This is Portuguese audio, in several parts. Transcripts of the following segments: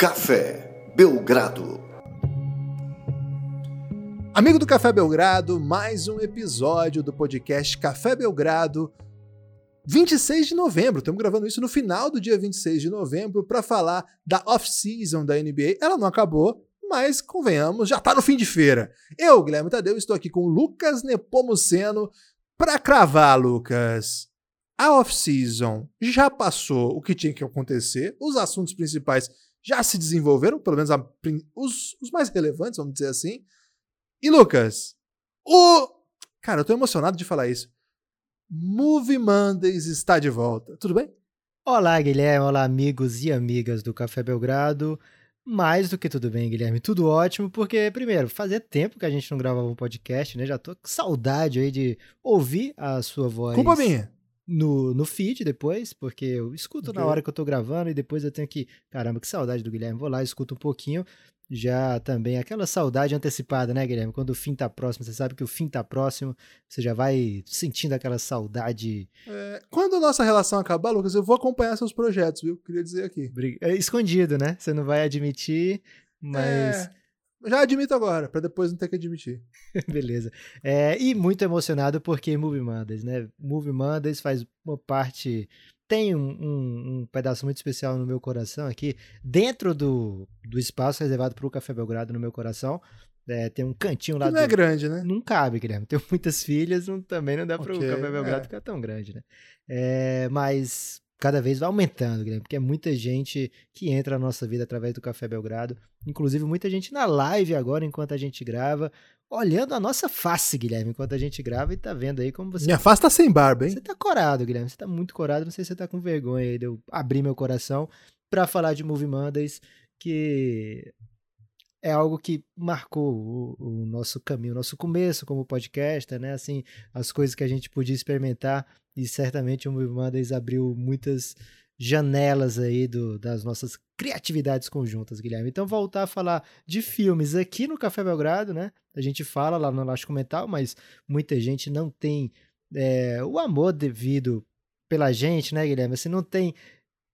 Café Belgrado. Amigo do Café Belgrado, mais um episódio do podcast Café Belgrado. 26 de novembro, estamos gravando isso no final do dia 26 de novembro para falar da off-season da NBA. Ela não acabou, mas convenhamos, já está no fim de feira. Eu, Guilherme Tadeu, estou aqui com Lucas Nepomuceno para cravar, Lucas. A off-season já passou o que tinha que acontecer, os assuntos principais já se desenvolveram, pelo menos a, os, os, mais relevantes, vamos dizer assim. E Lucas, o. Cara, eu tô emocionado de falar isso. Movie Mondays está de volta. Tudo bem? Olá, Guilherme. Olá, amigos e amigas do Café Belgrado. Mais do que tudo bem, Guilherme. Tudo ótimo, porque, primeiro, fazia tempo que a gente não gravava um podcast, né? Já tô com saudade aí de ouvir a sua voz. Culpa minha no, no feed depois, porque eu escuto okay. na hora que eu tô gravando e depois eu tenho que. Caramba, que saudade do Guilherme. Vou lá, escuto um pouquinho. Já também aquela saudade antecipada, né, Guilherme? Quando o fim tá próximo, você sabe que o fim tá próximo, você já vai sentindo aquela saudade. É, quando a nossa relação acabar, Lucas, eu vou acompanhar seus projetos, viu? Queria dizer aqui. É escondido, né? Você não vai admitir, mas. É já admito agora, para depois não ter que admitir. Beleza. É, e muito emocionado porque Movie Mondays, né? Movie Mondays faz uma parte. Tem um, um, um pedaço muito especial no meu coração aqui, dentro do, do espaço reservado para o Café Belgrado no meu coração. É, tem um cantinho lá. Que não é do... é grande, né? Não cabe, Guilherme. Tenho muitas filhas, não, também não dá para o Café Belgrado é. ficar tão grande, né? É, mas cada vez vai aumentando, Guilherme, porque é muita gente que entra na nossa vida através do Café Belgrado, inclusive muita gente na live agora enquanto a gente grava, olhando a nossa face, Guilherme, enquanto a gente grava e tá vendo aí como você Minha face tá sem barba, hein? Você tá corado, Guilherme, você tá muito corado, não sei se você tá com vergonha aí de eu abrir meu coração para falar de Movie Mondays, que é algo que marcou o, o, nosso caminho, o nosso começo como podcaster, né? Assim, as coisas que a gente podia experimentar e certamente o Movie Mondays abriu muitas janelas aí do, das nossas criatividades conjuntas, Guilherme. Então, voltar a falar de filmes aqui no Café Belgrado, né? A gente fala lá no Elástico Mental, mas muita gente não tem é, o amor devido pela gente, né, Guilherme? Assim, não tem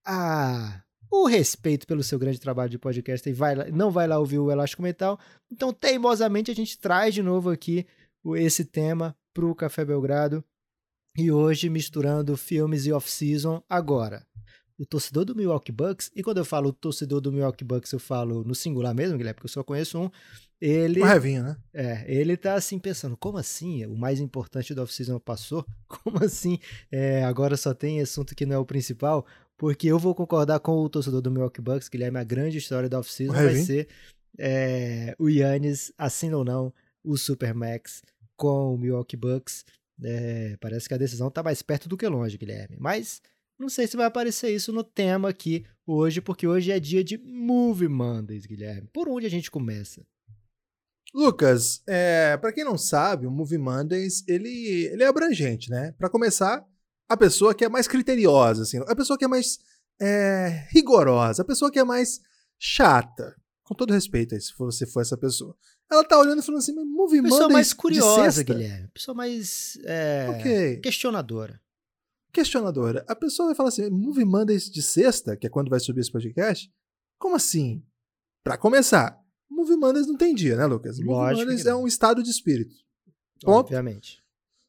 a o respeito pelo seu grande trabalho de podcast e vai não vai lá ouvir o Elástico Metal. Então, teimosamente, a gente traz de novo aqui esse tema para o Café Belgrado. E hoje, misturando filmes e off-season, agora. O torcedor do Milwaukee Bucks, e quando eu falo torcedor do Milwaukee Bucks, eu falo no singular mesmo, Guilherme, porque eu só conheço um. Ele. Uma revinha, né? É, ele tá assim pensando: como assim? O mais importante do off-season passou? Como assim? É, agora só tem assunto que não é o principal? Porque eu vou concordar com o torcedor do Milwaukee Bucks, Guilherme, a grande história da off-season vai ser é, o Yannis, assim ou não, o Supermax com o Milwaukee Bucks. É, parece que a decisão está mais perto do que longe, Guilherme. Mas não sei se vai aparecer isso no tema aqui hoje, porque hoje é dia de Movie Mondays, Guilherme. Por onde a gente começa? Lucas, é, para quem não sabe, o Movie Mondays ele, ele é abrangente, né? Para começar, a pessoa que é mais criteriosa, assim, a pessoa que é mais é, rigorosa, a pessoa que é mais chata. Com todo respeito aí, se você for essa pessoa. Ela tá olhando e falando assim, mas Movie Pessoa mais curiosa, Guilherme. Pessoa mais é, okay. questionadora. Questionadora. A pessoa vai falar assim, Movie Mondays de sexta, que é quando vai subir esse podcast? Como assim? Para começar, Movie Mondays não tem dia, né, Lucas? Lógico Movie Mondays é um estado de espírito. Ponto. Obviamente.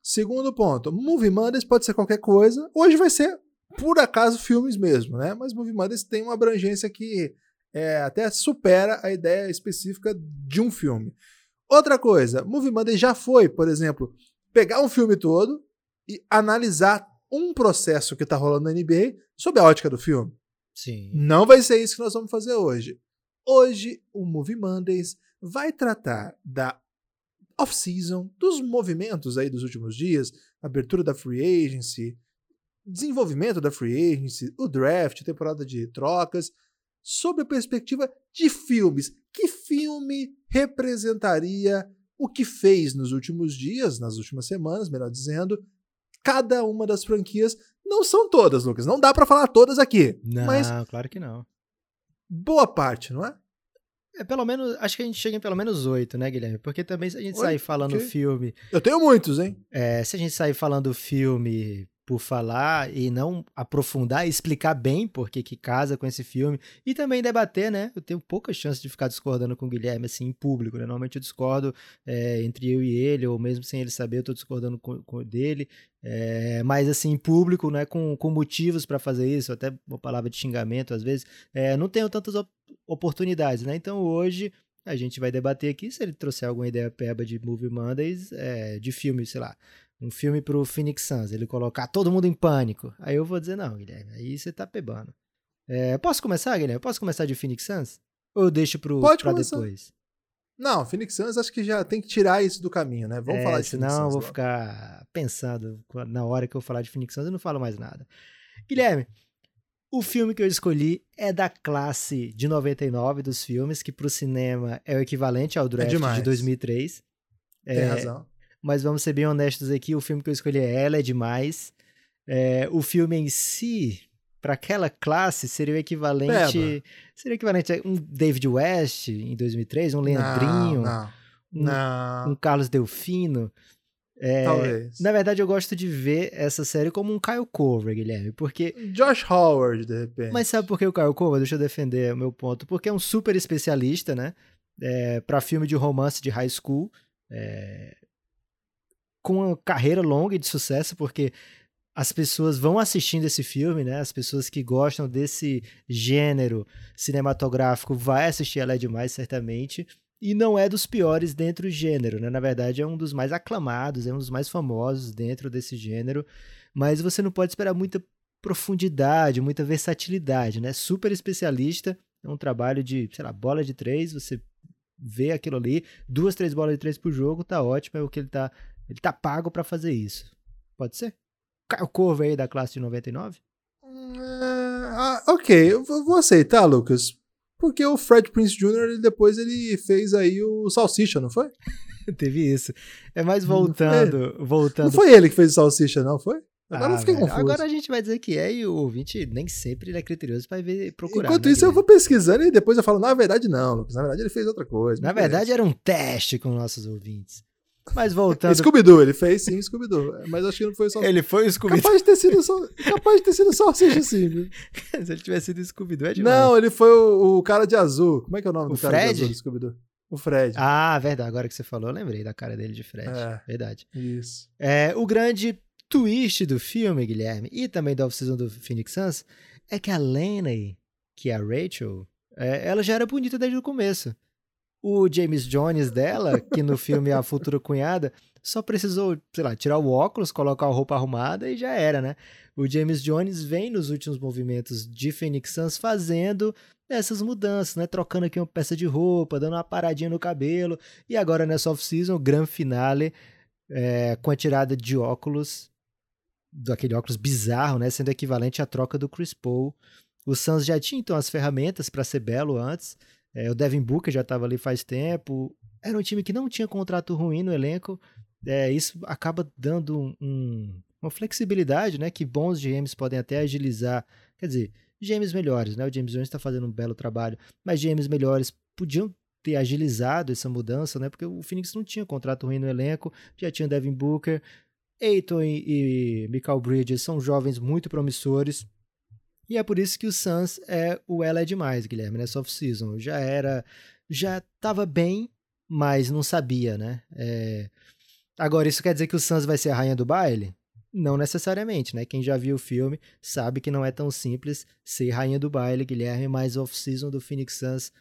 Segundo ponto, Movie Mondays pode ser qualquer coisa. Hoje vai ser, por acaso, filmes mesmo, né? Mas Movie Mondays tem uma abrangência que é, até supera a ideia específica de um filme. Outra coisa, Movie Monday já foi, por exemplo, pegar um filme todo e analisar um processo que está rolando na NBA sob a ótica do filme. Sim. Não vai ser isso que nós vamos fazer hoje. Hoje, o Movie Mondays vai tratar da off-season, dos movimentos aí dos últimos dias, abertura da free agency, desenvolvimento da free agency, o draft, temporada de trocas sobre a perspectiva de filmes. Que filme representaria o que fez nos últimos dias, nas últimas semanas, melhor dizendo, cada uma das franquias. Não são todas, Lucas. Não dá para falar todas aqui. Não, mas claro que não. Boa parte, não é? É, pelo menos, acho que a gente chega em pelo menos oito, né, Guilherme? Porque também se a gente sair falando filme. Eu tenho muitos, hein? É, se a gente sair falando filme por falar e não aprofundar e explicar bem por que casa com esse filme e também debater, né? Eu tenho pouca chance de ficar discordando com o Guilherme assim em público, né? Normalmente eu discordo é, entre eu e ele, ou mesmo sem ele saber, eu tô discordando com, com dele. É, mas assim, em público, né? Com, com motivos para fazer isso, até uma palavra de xingamento às vezes, é, não tenho tantas op oportunidades, né? Então hoje a gente vai debater aqui se ele trouxer alguma ideia peba de Movie Mondays, é, de filme, sei lá, um filme pro Phoenix Suns, ele colocar todo mundo em pânico. Aí eu vou dizer, não, Guilherme, aí você tá pebando. É, posso começar, Guilherme? Posso começar de Phoenix Suns? Ou eu deixo pro, Pode pra começar. depois? Não, Phoenix Suns acho que já tem que tirar isso do caminho, né? Vamos É, falar de senão Phoenix eu Suns. vou logo. ficar pensando na hora que eu falar de Phoenix Suns, eu não falo mais nada. Guilherme, o filme que eu escolhi é da classe de 99 dos filmes, que pro cinema é o equivalente ao draft demais. de 2003. Tem É, razão. Mas vamos ser bem honestos aqui, o filme que eu escolhi é Ela é Demais. É, o filme em si, para aquela classe, seria o equivalente. Peba. Seria o equivalente a um David West em 2003, um Leandrinho, Não, um, não, um não. Carlos Delfino. É, Talvez. na verdade, eu gosto de ver essa série como um Kyle Cover, Guilherme, porque Josh Howard, de repente. mas sabe por que o Kyle Cover? Deixa eu defender o meu ponto. Porque é um super especialista, né? É, para filme de romance de high school. é, com uma carreira longa e de sucesso, porque as pessoas vão assistindo esse filme, né? As pessoas que gostam desse gênero cinematográfico vai assistir Ela é Demais, certamente. E não é dos piores dentro do gênero, né? Na verdade, é um dos mais aclamados, é um dos mais famosos dentro desse gênero. Mas você não pode esperar muita profundidade, muita versatilidade, né? Super especialista, é um trabalho de, sei lá, bola de três, você vê aquilo ali, duas, três bolas de três por jogo, tá ótimo, é o que ele tá, ele tá pago pra fazer isso. Pode ser? Caio Corvo aí da classe de 99? É, ah, ok, eu vou aceitar, Lucas. Porque o Fred Prince Jr., ele, depois ele fez aí o Salsicha, não foi? Teve isso. É mais Não foi voltando, voltando. Não foi ele que fez o Salsicha, não foi? Agora Ah, eu fiquei velho, confuso. Agora a gente vai dizer que é e o ouvinte nem sempre é criterioso pra ver, procurar. Enquanto né, isso, eu vou pesquisando e depois eu falo, na verdade, não, Lucas. Na verdade, ele fez outra coisa. Na verdade, era um teste com nossos ouvintes. Mas voltando. Scooby-Doo, ele fez sim, Scooby-Doo. Mas acho que não foi só. Ele foi o Scooby-Doo. Capaz de ter sido só. Capaz de ter sido Salsicha, sim. viu? Se ele tivesse sido Scooby-Doo, é demais. Não, ele foi o, o cara de azul. Como é que é o nome O do cara Fred? de azul do Scooby-Doo? O Fred. Ah, verdade. Agora que você falou, eu lembrei da cara dele de Fred. É. Verdade. Isso. É, o grande twist do filme, Guilherme, e também da off-season do Phoenix Suns, é que a Lenny, que é a Rachel, é, ela já era bonita desde o começo. O James Jones dela, que no filme é a futura cunhada, só precisou, sei lá, tirar o óculos, colocar a roupa arrumada e já era, né? O James Jones vem nos últimos movimentos de Phoenix Suns fazendo essas mudanças, né? Trocando aqui uma peça de roupa, dando uma paradinha no cabelo. E agora nessa off-season, o grande finale, é, com a tirada de óculos, daquele óculos bizarro, né? Sendo equivalente à troca do Chris Paul. O Suns já tinha então as ferramentas para ser belo antes. É, o Devin Booker já estava ali faz tempo. Era um time que não tinha contrato ruim no elenco. É, isso acaba dando um- um- uma flexibilidade, né? Que bons GMs podem até agilizar. Quer dizer, GMs melhores, né? O James Jones está fazendo um belo trabalho, mas GMs melhores podiam ter agilizado essa mudança, né? Porque o Phoenix não tinha contrato ruim no elenco, já tinha Devin Booker, Aiton e, e Michael Bridges são jovens muito promissores. E é por isso que o Suns é o ela é demais, Guilherme, nessa off-season. Já era, já estava bem, mas não sabia, né? É, Agora, isso quer dizer que o Suns vai ser a rainha do baile? Não necessariamente, né? Quem já viu o filme sabe que não é tão simples ser rainha do baile, Guilherme, mas off-season do Phoenix Suns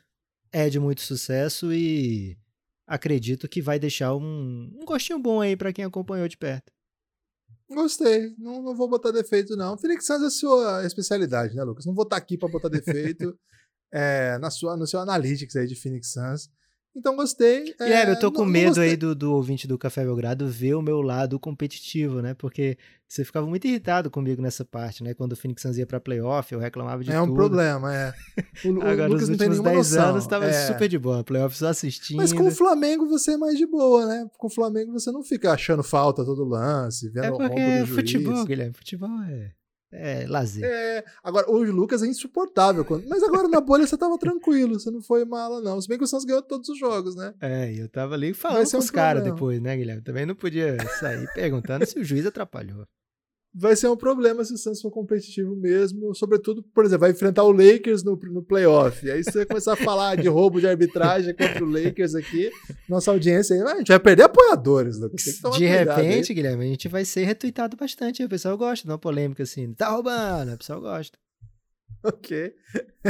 é de muito sucesso e acredito que vai deixar um, um gostinho bom aí pra quem acompanhou de perto. Gostei. Não, não vou botar defeito, não. Phoenix Suns é a sua especialidade, né, Lucas? Não vou estar aqui para botar defeito é, na sua, no seu analytics aí de Phoenix Suns. Então gostei. É, Guilherme, eu tô não- com não medo gostei- aí do, do ouvinte do Café Belgrado ver o meu lado competitivo, né? Porque você ficava muito irritado comigo nessa parte, né? Quando o Phoenix Suns ia pra playoff, eu reclamava de É um tudo. problema, é. O, o Agora, Lucas não tem últimos nenhuma 10 noção. anos, tava É. super de boa. Playoff só assistindo. Mas com o Flamengo você é mais de boa, né? Com o Flamengo você não fica achando falta todo lance, vendo É o rombo do é juiz. futebol, Guilherme. Futebol é, é lazer. É, agora, o Lucas é insuportável. quando- Mas agora na bolha você tava tranquilo, você não foi mala, não. Se bem que o Santos ganhou todos os jogos, né? É, e eu tava ali falando com um os caras depois, né, Guilherme? Também não podia sair perguntando se o juiz atrapalhou. Vai ser um problema se o Suns for competitivo mesmo. Sobretudo, por exemplo, vai enfrentar o Lakers no, no playoff. E aí você vai começar a falar de roubo de arbitragem contra o Lakers aqui. Nossa audiência aí, a gente vai perder apoiadores. Lucas. Tomar De cuidado aí. repente, Guilherme, a gente vai ser retweetado bastante. O pessoal gosta de uma polêmica assim. Tá roubando, o pessoal gosta. Ok.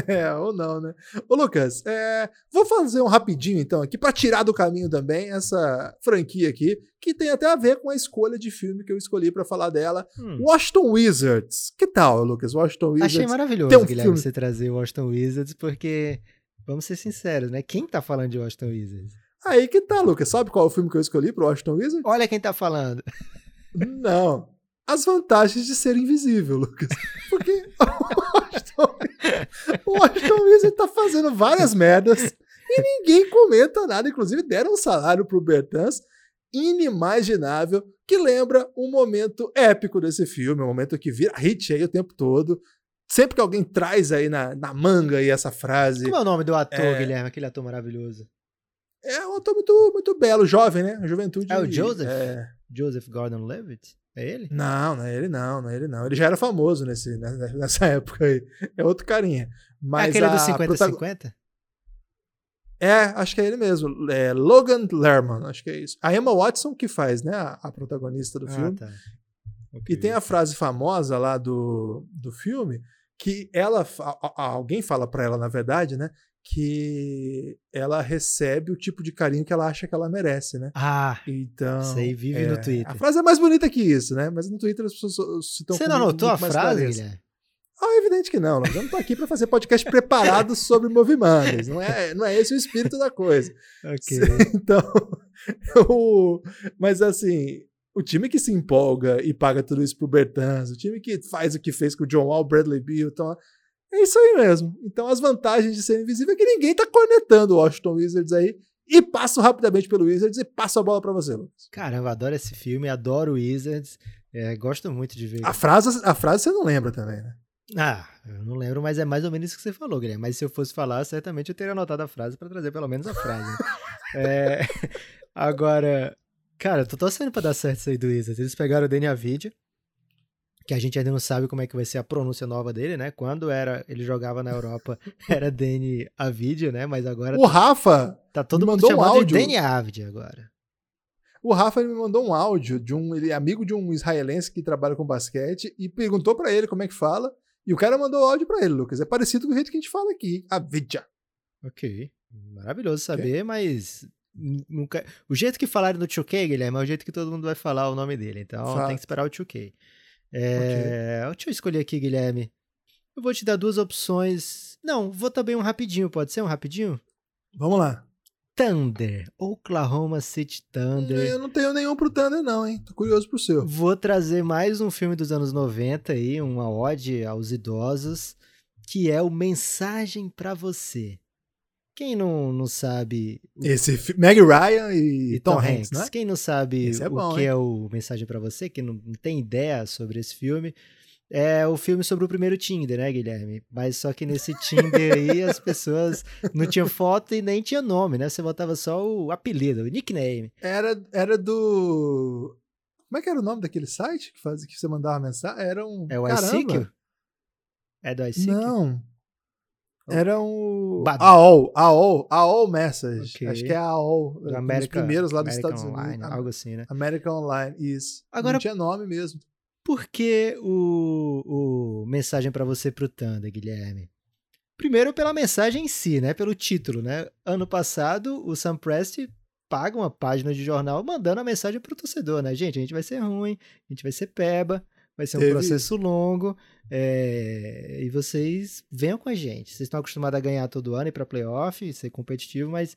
É, ou não, né? Ô, Lucas, é, vou fazer um rapidinho então aqui para tirar do caminho também essa franquia aqui, que tem até a ver com a escolha de filme que eu escolhi para falar dela. Hum. Washington Wizards. Que tal, Lucas? Washington Wizards. Achei maravilhoso, tem um Guilherme, filme- você trazer o Washington Wizards, porque, vamos ser sinceros, né? Quem tá falando de Washington Wizards? Aí que tá, Lucas. Sabe qual é o filme que eu escolhi pro Washington Wizards? Olha quem tá falando. Não. As vantagens de ser invisível, Lucas. Porque Washington, o Washington Wizards tá fazendo várias merdas e ninguém comenta nada. Inclusive, deram um salário pro Bertans inimaginável, que lembra um momento épico desse filme, um momento que vira hit aí o tempo todo. Sempre que alguém traz aí na, na manga aí essa frase, Como é o nome do ator, É. Guilherme? Aquele ator maravilhoso. é um ator muito, muito belo, jovem, né? A juventude. É o Joseph? é, Joseph Gordon-Levitt? É ele? Não, não é ele não, não é ele não. Ele já era famoso nesse, nessa nessa época aí. É outro carinha. Mas é aquele do a protago- 50-50? É, acho que é ele mesmo. É Logan Lerman, acho que é isso. A Emma Watson que faz, né? A, a protagonista do Ah, filme. tá. E tem a frase famosa lá do, do filme que ela, a- a- alguém fala pra ela, na verdade, né? Que ela recebe o tipo de carinho que ela acha que ela merece, né? Ah, Então. Isso aí vive é, no Twitter. A frase é mais bonita que isso, né? Mas no Twitter as pessoas citam você não anotou a frase. Guilherme? Ah, evidente que não. Nós não tô aqui para fazer podcast preparado sobre movimentos. Não é, não é esse o espírito da coisa. Ok. Então, o- mas assim, o time que se empolga e paga tudo isso pro Bertans, o time que faz o que fez com o John Wall, Bradley Beal, então, é isso aí mesmo. Então, as vantagens de ser invisível é que ninguém tá cornetando o Washington Wizards aí. E passo rapidamente pelo Wizards e passo a bola para você, Lucas. Caramba, adoro esse filme, adoro Wizards. é, gosto muito de ver. A frase, a frase você não lembra também, né? Ah, eu não lembro, mas é mais ou menos isso que você falou, Guilherme. Mas se eu fosse falar, certamente eu teria anotado a frase pra trazer pelo menos a frase. né? É, agora, cara, eu tô torcendo pra dar certo isso aí do Wizards. Eles pegaram o Danny Avidia, que a gente ainda não sabe como é que vai ser a pronúncia nova dele, né? Quando era ele jogava na Europa, era Danny Avidia, né? Mas agora O Rafa, tá todo mundo mandou um chamando áudio. de Danny Avidia agora. O Rafa me mandou um áudio de um ele é amigo de um israelense que trabalha com basquete e perguntou pra ele como é que fala. E o cara mandou áudio pra ele, Lucas. É parecido com o jeito que a gente fala aqui. A Vidya. Ok. Maravilhoso saber, mas nu- nunca. O jeito que falaram no 2K, Guilherme, é o jeito que todo mundo vai falar o nome dele. Então Fato. tem que esperar o 2K. É, Deixa eu escolher aqui, Guilherme. Eu vou te dar duas opções. Não, vou também um rapidinho, pode ser um rapidinho? Vamos lá. Thunder. Oklahoma City Thunder. Eu não tenho nenhum pro Thunder, não, hein? Tô curioso pro seu. Vou trazer mais um filme dos anos 90 aí, uma ode aos idosos, que é o Mensagem pra Você. Quem não, não sabe o Esse Meg Ryan e, e Tom, Hanks, né? Quem não sabe é o bom, que hein? é o Mensagem pra Você, que não, não tem ideia sobre esse filme, é o filme sobre o primeiro Tinder, né, Guilherme? Mas só que nesse Tinder aí as pessoas não tinham foto e nem tinha nome, né? Você botava só o apelido, o nickname. Era, era do. Como é que era o nome daquele site que, faz, que você mandava mensagem? Era um. É o iCicle? É do iCicle? Não. Era um. Badu. AOL, AOL, AOL Message. Ok. Acho que é AOL. Do um America, dos primeiros lá dos American Estados Online, Unidos. algo assim, né? American Online, isso. Agora- Não tinha nome mesmo. Por que o, o mensagem pra você pro Thunder, Guilherme? Primeiro pela mensagem em si, né? Pelo título, né? Ano passado, o Sam Presti paga uma página de jornal mandando a mensagem pro torcedor, né? Gente, a gente vai ser ruim, a gente vai ser peba, vai ser um Teve processo longo, é, e vocês venham com a gente. Vocês estão acostumados a ganhar todo ano, ir pra playoff, ser competitivo, mas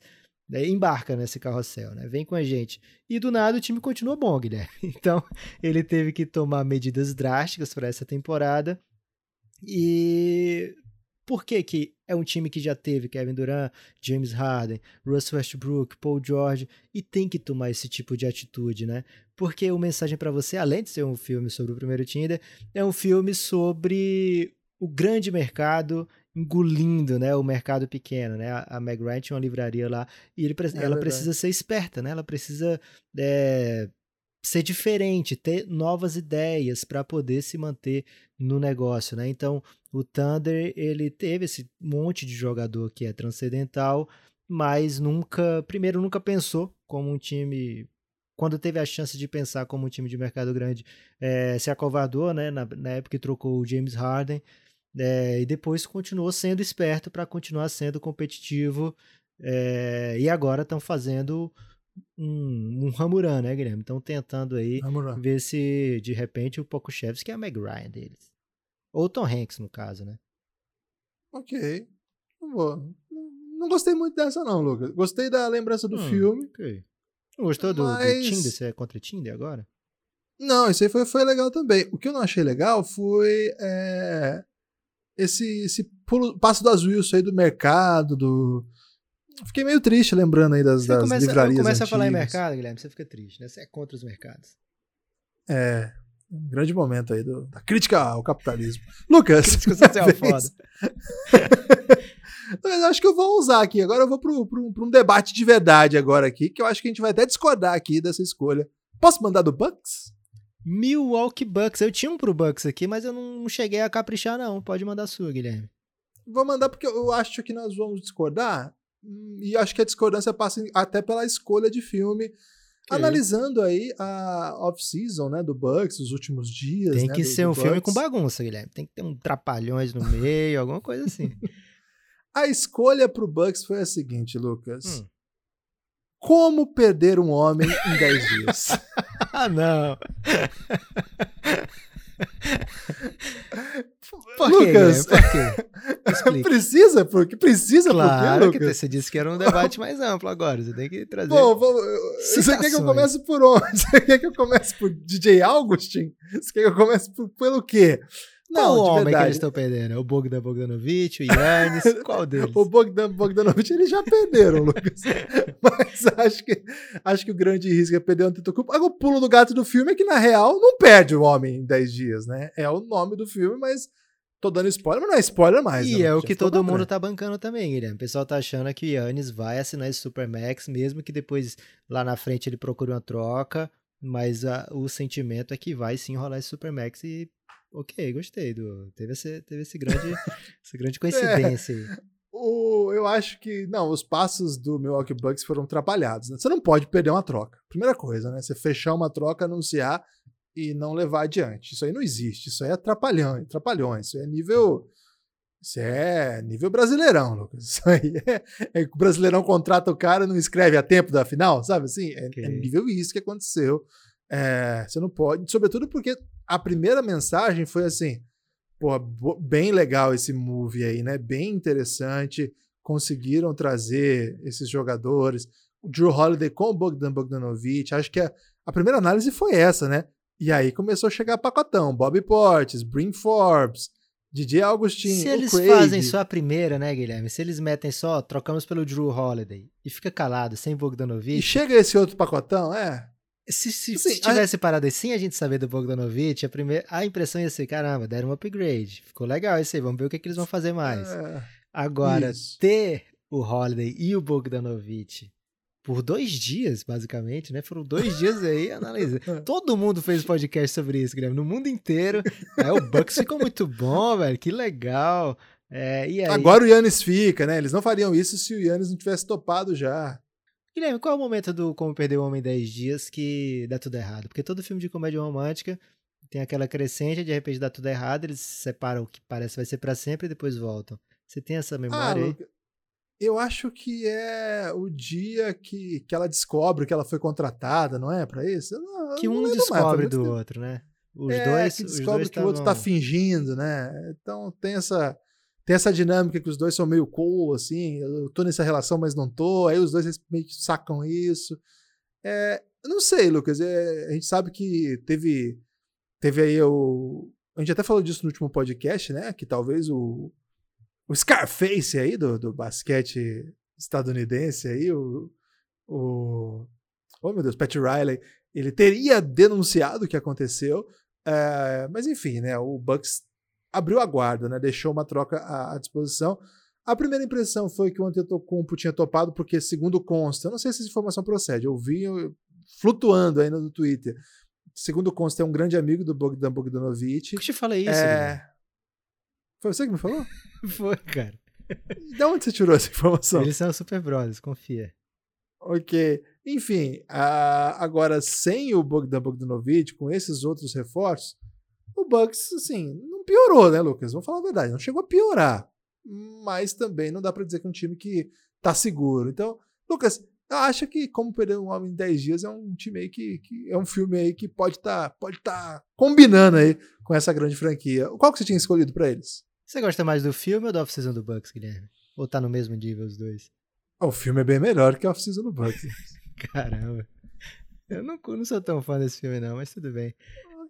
é, embarca nesse carrossel, né? Vem com a gente. E do nada o time continua bom, Guilherme. Então, ele teve que tomar medidas drásticas para essa temporada. E por que que é um time que já teve Kevin Durant, James Harden, Russ Westbrook, Paul George e tem que tomar esse tipo de atitude, né? Porque o Mensagem para Você, além de ser um filme sobre o primeiro Tinder, é um filme sobre o grande mercado engolindo, né, o mercado pequeno, né? A Meg Ryan tinha uma livraria lá e ele, É ela verdade. precisa ser esperta, né? Ela precisa é, ser diferente, ter novas ideias para poder se manter no negócio, né? Então, o Thunder, ele teve esse monte de jogador que é transcendental, mas nunca, primeiro nunca pensou como um time quando teve a chance de pensar como um time de mercado grande, é, se acovardou, né? Na, na, época que trocou o James Harden, é, e depois continuou sendo esperto para continuar sendo competitivo. É, e agora estão fazendo um, um Ramuran, né, Guilherme? Estão tentando aí Hamuran. ver se de repente o Pokushevski é a Meg Ryan deles. Ou Tom Hanks, no caso, né? Ok. Não vou. Não gostei muito dessa, não, Lucas. Gostei da lembrança do hum, filme. Ok. Não gostou do, mas... do Tinder? Você é contra Tinder agora? Não, isso aí foi, foi legal também. O que eu não achei legal foi é, esse, esse pulo, passo das Wilson aí do mercado, do. Fiquei meio triste lembrando aí das, das começa, livrarias. Começa a falar em mercado, Guilherme, você fica triste, né? Você é contra os mercados. É. Um grande momento aí do, da crítica ao capitalismo. Lucas. Crítica social foda. Mas acho que eu vou usar aqui. Agora eu vou para um debate de verdade agora aqui, que eu acho que a gente vai até discordar aqui dessa escolha. Posso mandar do Bucks? Milwaukee Bucks. Eu tinha um pro Bucks aqui, mas eu não cheguei a caprichar, não. Pode mandar a sua, Guilherme. Vou mandar porque eu acho que nós vamos discordar. E acho que a discordância passa até pela escolha de filme. Analisando aí a off-season, né, do Bucks, os últimos dias. Tem né, que do, ser um filme com bagunça, Guilherme. Tem que ter um trapalhões no meio, alguma coisa assim. A escolha pro Bucks foi a seguinte, Lucas. Hum. Como perder um homem em 10 dias? ah, não. Por Lucas, quê, Por quê? precisa? Porque precisa claro por quê, Lucas? que você disse que era um debate mais amplo agora. Você tem que trazer. Bom, vamos, você quer que eu comece por onde? Você quer que eu comece por DJ Augustin? Você quer que eu comece por, pelo quê? Não, Qual homem verdade. que eles estão perdendo? O Bogdan Bogdanovic, o Yannis? Qual deles? o Bogdan Bogdanovic eles já perderam, Lucas. Mas acho que, acho que o grande risco é perder o Antetokounmpo. Agora, o pulo do gato do filme é que, na real, não perde o homem em 10 dias, né? É o nome do filme, mas tô dando spoiler, mas não é spoiler mais. E né? é o que todo mundo tá bancando também, Guilherme. O pessoal tá achando que o Yannis vai assinar esse Supermax, mesmo que depois, lá na frente, ele procure uma troca. Mas a- o sentimento é que vai sim rolar esse Supermax e ok, gostei. Do, teve esse, teve esse grande, essa grande coincidência aí. O, eu acho que, não, os passos do Milwaukee Bucks foram atrapalhados. Né? Você não pode perder uma troca. Primeira coisa, né? Você fechar uma troca, anunciar e não levar adiante. Isso aí não existe. Isso aí é atrapalhão, atrapalhões. Isso é nível. Isso é nível brasileirão, Lucas. Isso aí é, é o brasileirão contrata o cara e não escreve a tempo da final, sabe assim? É, Ok. é nível isso que aconteceu. É, você não pode, sobretudo porque a primeira mensagem foi assim: pô, bem legal esse movie aí, né? Bem interessante. Conseguiram trazer esses jogadores. O Drew Holiday com o Bogdan Bogdanovic. Acho que a, a primeira análise foi essa, né? E aí começou a chegar pacotão. Bobby Portis, Brim Forbes, DJ Augustin, Se eles Craig. fazem só a primeira, né, Guilherme? Se eles metem só, trocamos pelo Drew Holiday e fica calado, sem E Bogdanovic. chega esse outro pacotão, é. Se, se, Assim, se tivesse parado assim, sem a gente saber do Bogdanovic, a, primeira, a impressão ia ser: caramba, deram um upgrade. Ficou legal isso aí, vamos ver o que, que eles vão fazer mais. é, Agora, isso. ter o Holiday e o Bogdanovic por dois dias, basicamente, né? Foram dois dias aí, analisa. Todo mundo fez podcast sobre isso, Guilherme, no mundo inteiro. É, o Bucks ficou muito bom, velho, que legal. É, aí, Agora o Yannis fica, né? Eles não fariam isso se o Yannis não tivesse topado já. Guilherme, qual é o momento do Como Perder o Homem em 10 Dias que dá tudo errado? Porque todo filme de comédia romântica tem aquela crescente, de repente dá tudo errado, eles se separam o que parece vai ser pra sempre e depois voltam. Você tem essa Ah, memória aí? Eu acho que é o dia que, que ela descobre que ela foi contratada, não é? Pra isso? Não- Que um mais, descobre do outro, né? Os é, dois, que descobre dois que o outro tá fingindo, né? Então tem essa tem essa dinâmica que os dois são meio cool, assim, eu tô nessa relação, mas não tô, aí os dois meio que sacam isso. É, eu não sei, Lucas, é, a gente sabe que teve teve aí o a gente até falou disso no último podcast, né? Que talvez o, o Scarface aí do, do basquete estadunidense aí, o, o oh meu Deus, Pat Riley, ele teria denunciado o que aconteceu, é, mas enfim, né? O Bucks abriu a guarda, né? Deixou uma troca à, à disposição. A primeira impressão foi que o Antetokounmpo tinha topado porque, segundo consta, eu não sei se essa informação procede, eu vi, flutuando aí no Twitter. Segundo consta, é um grande amigo do Bogdan Bogdanovic. Eu te falei isso. É... Foi você que me falou? Foi, cara. De onde você tirou essa informação? Eles são super brothers, confia. Ok. Enfim, a- agora sem o Bogdan Bogdanovic, com esses outros reforços, o Bucks, assim, não piorou, né, Lucas? Vamos falar a verdade, não chegou a piorar. Mas também não dá pra dizer que é um time que tá seguro. Então, Lucas, acha que Como Perder um Homem em 10 Dias é um time aí que, que é um filme aí que pode estar pode tá combinando aí com essa grande franquia. Qual que você tinha escolhido pra eles? Você gosta mais do filme ou da off-season do Bucks, Guilherme? Ou tá no mesmo nível os dois? O filme é bem melhor que a Off-Season do Bucks. Caramba. Eu não, não sou tão fã desse filme, não, mas tudo bem.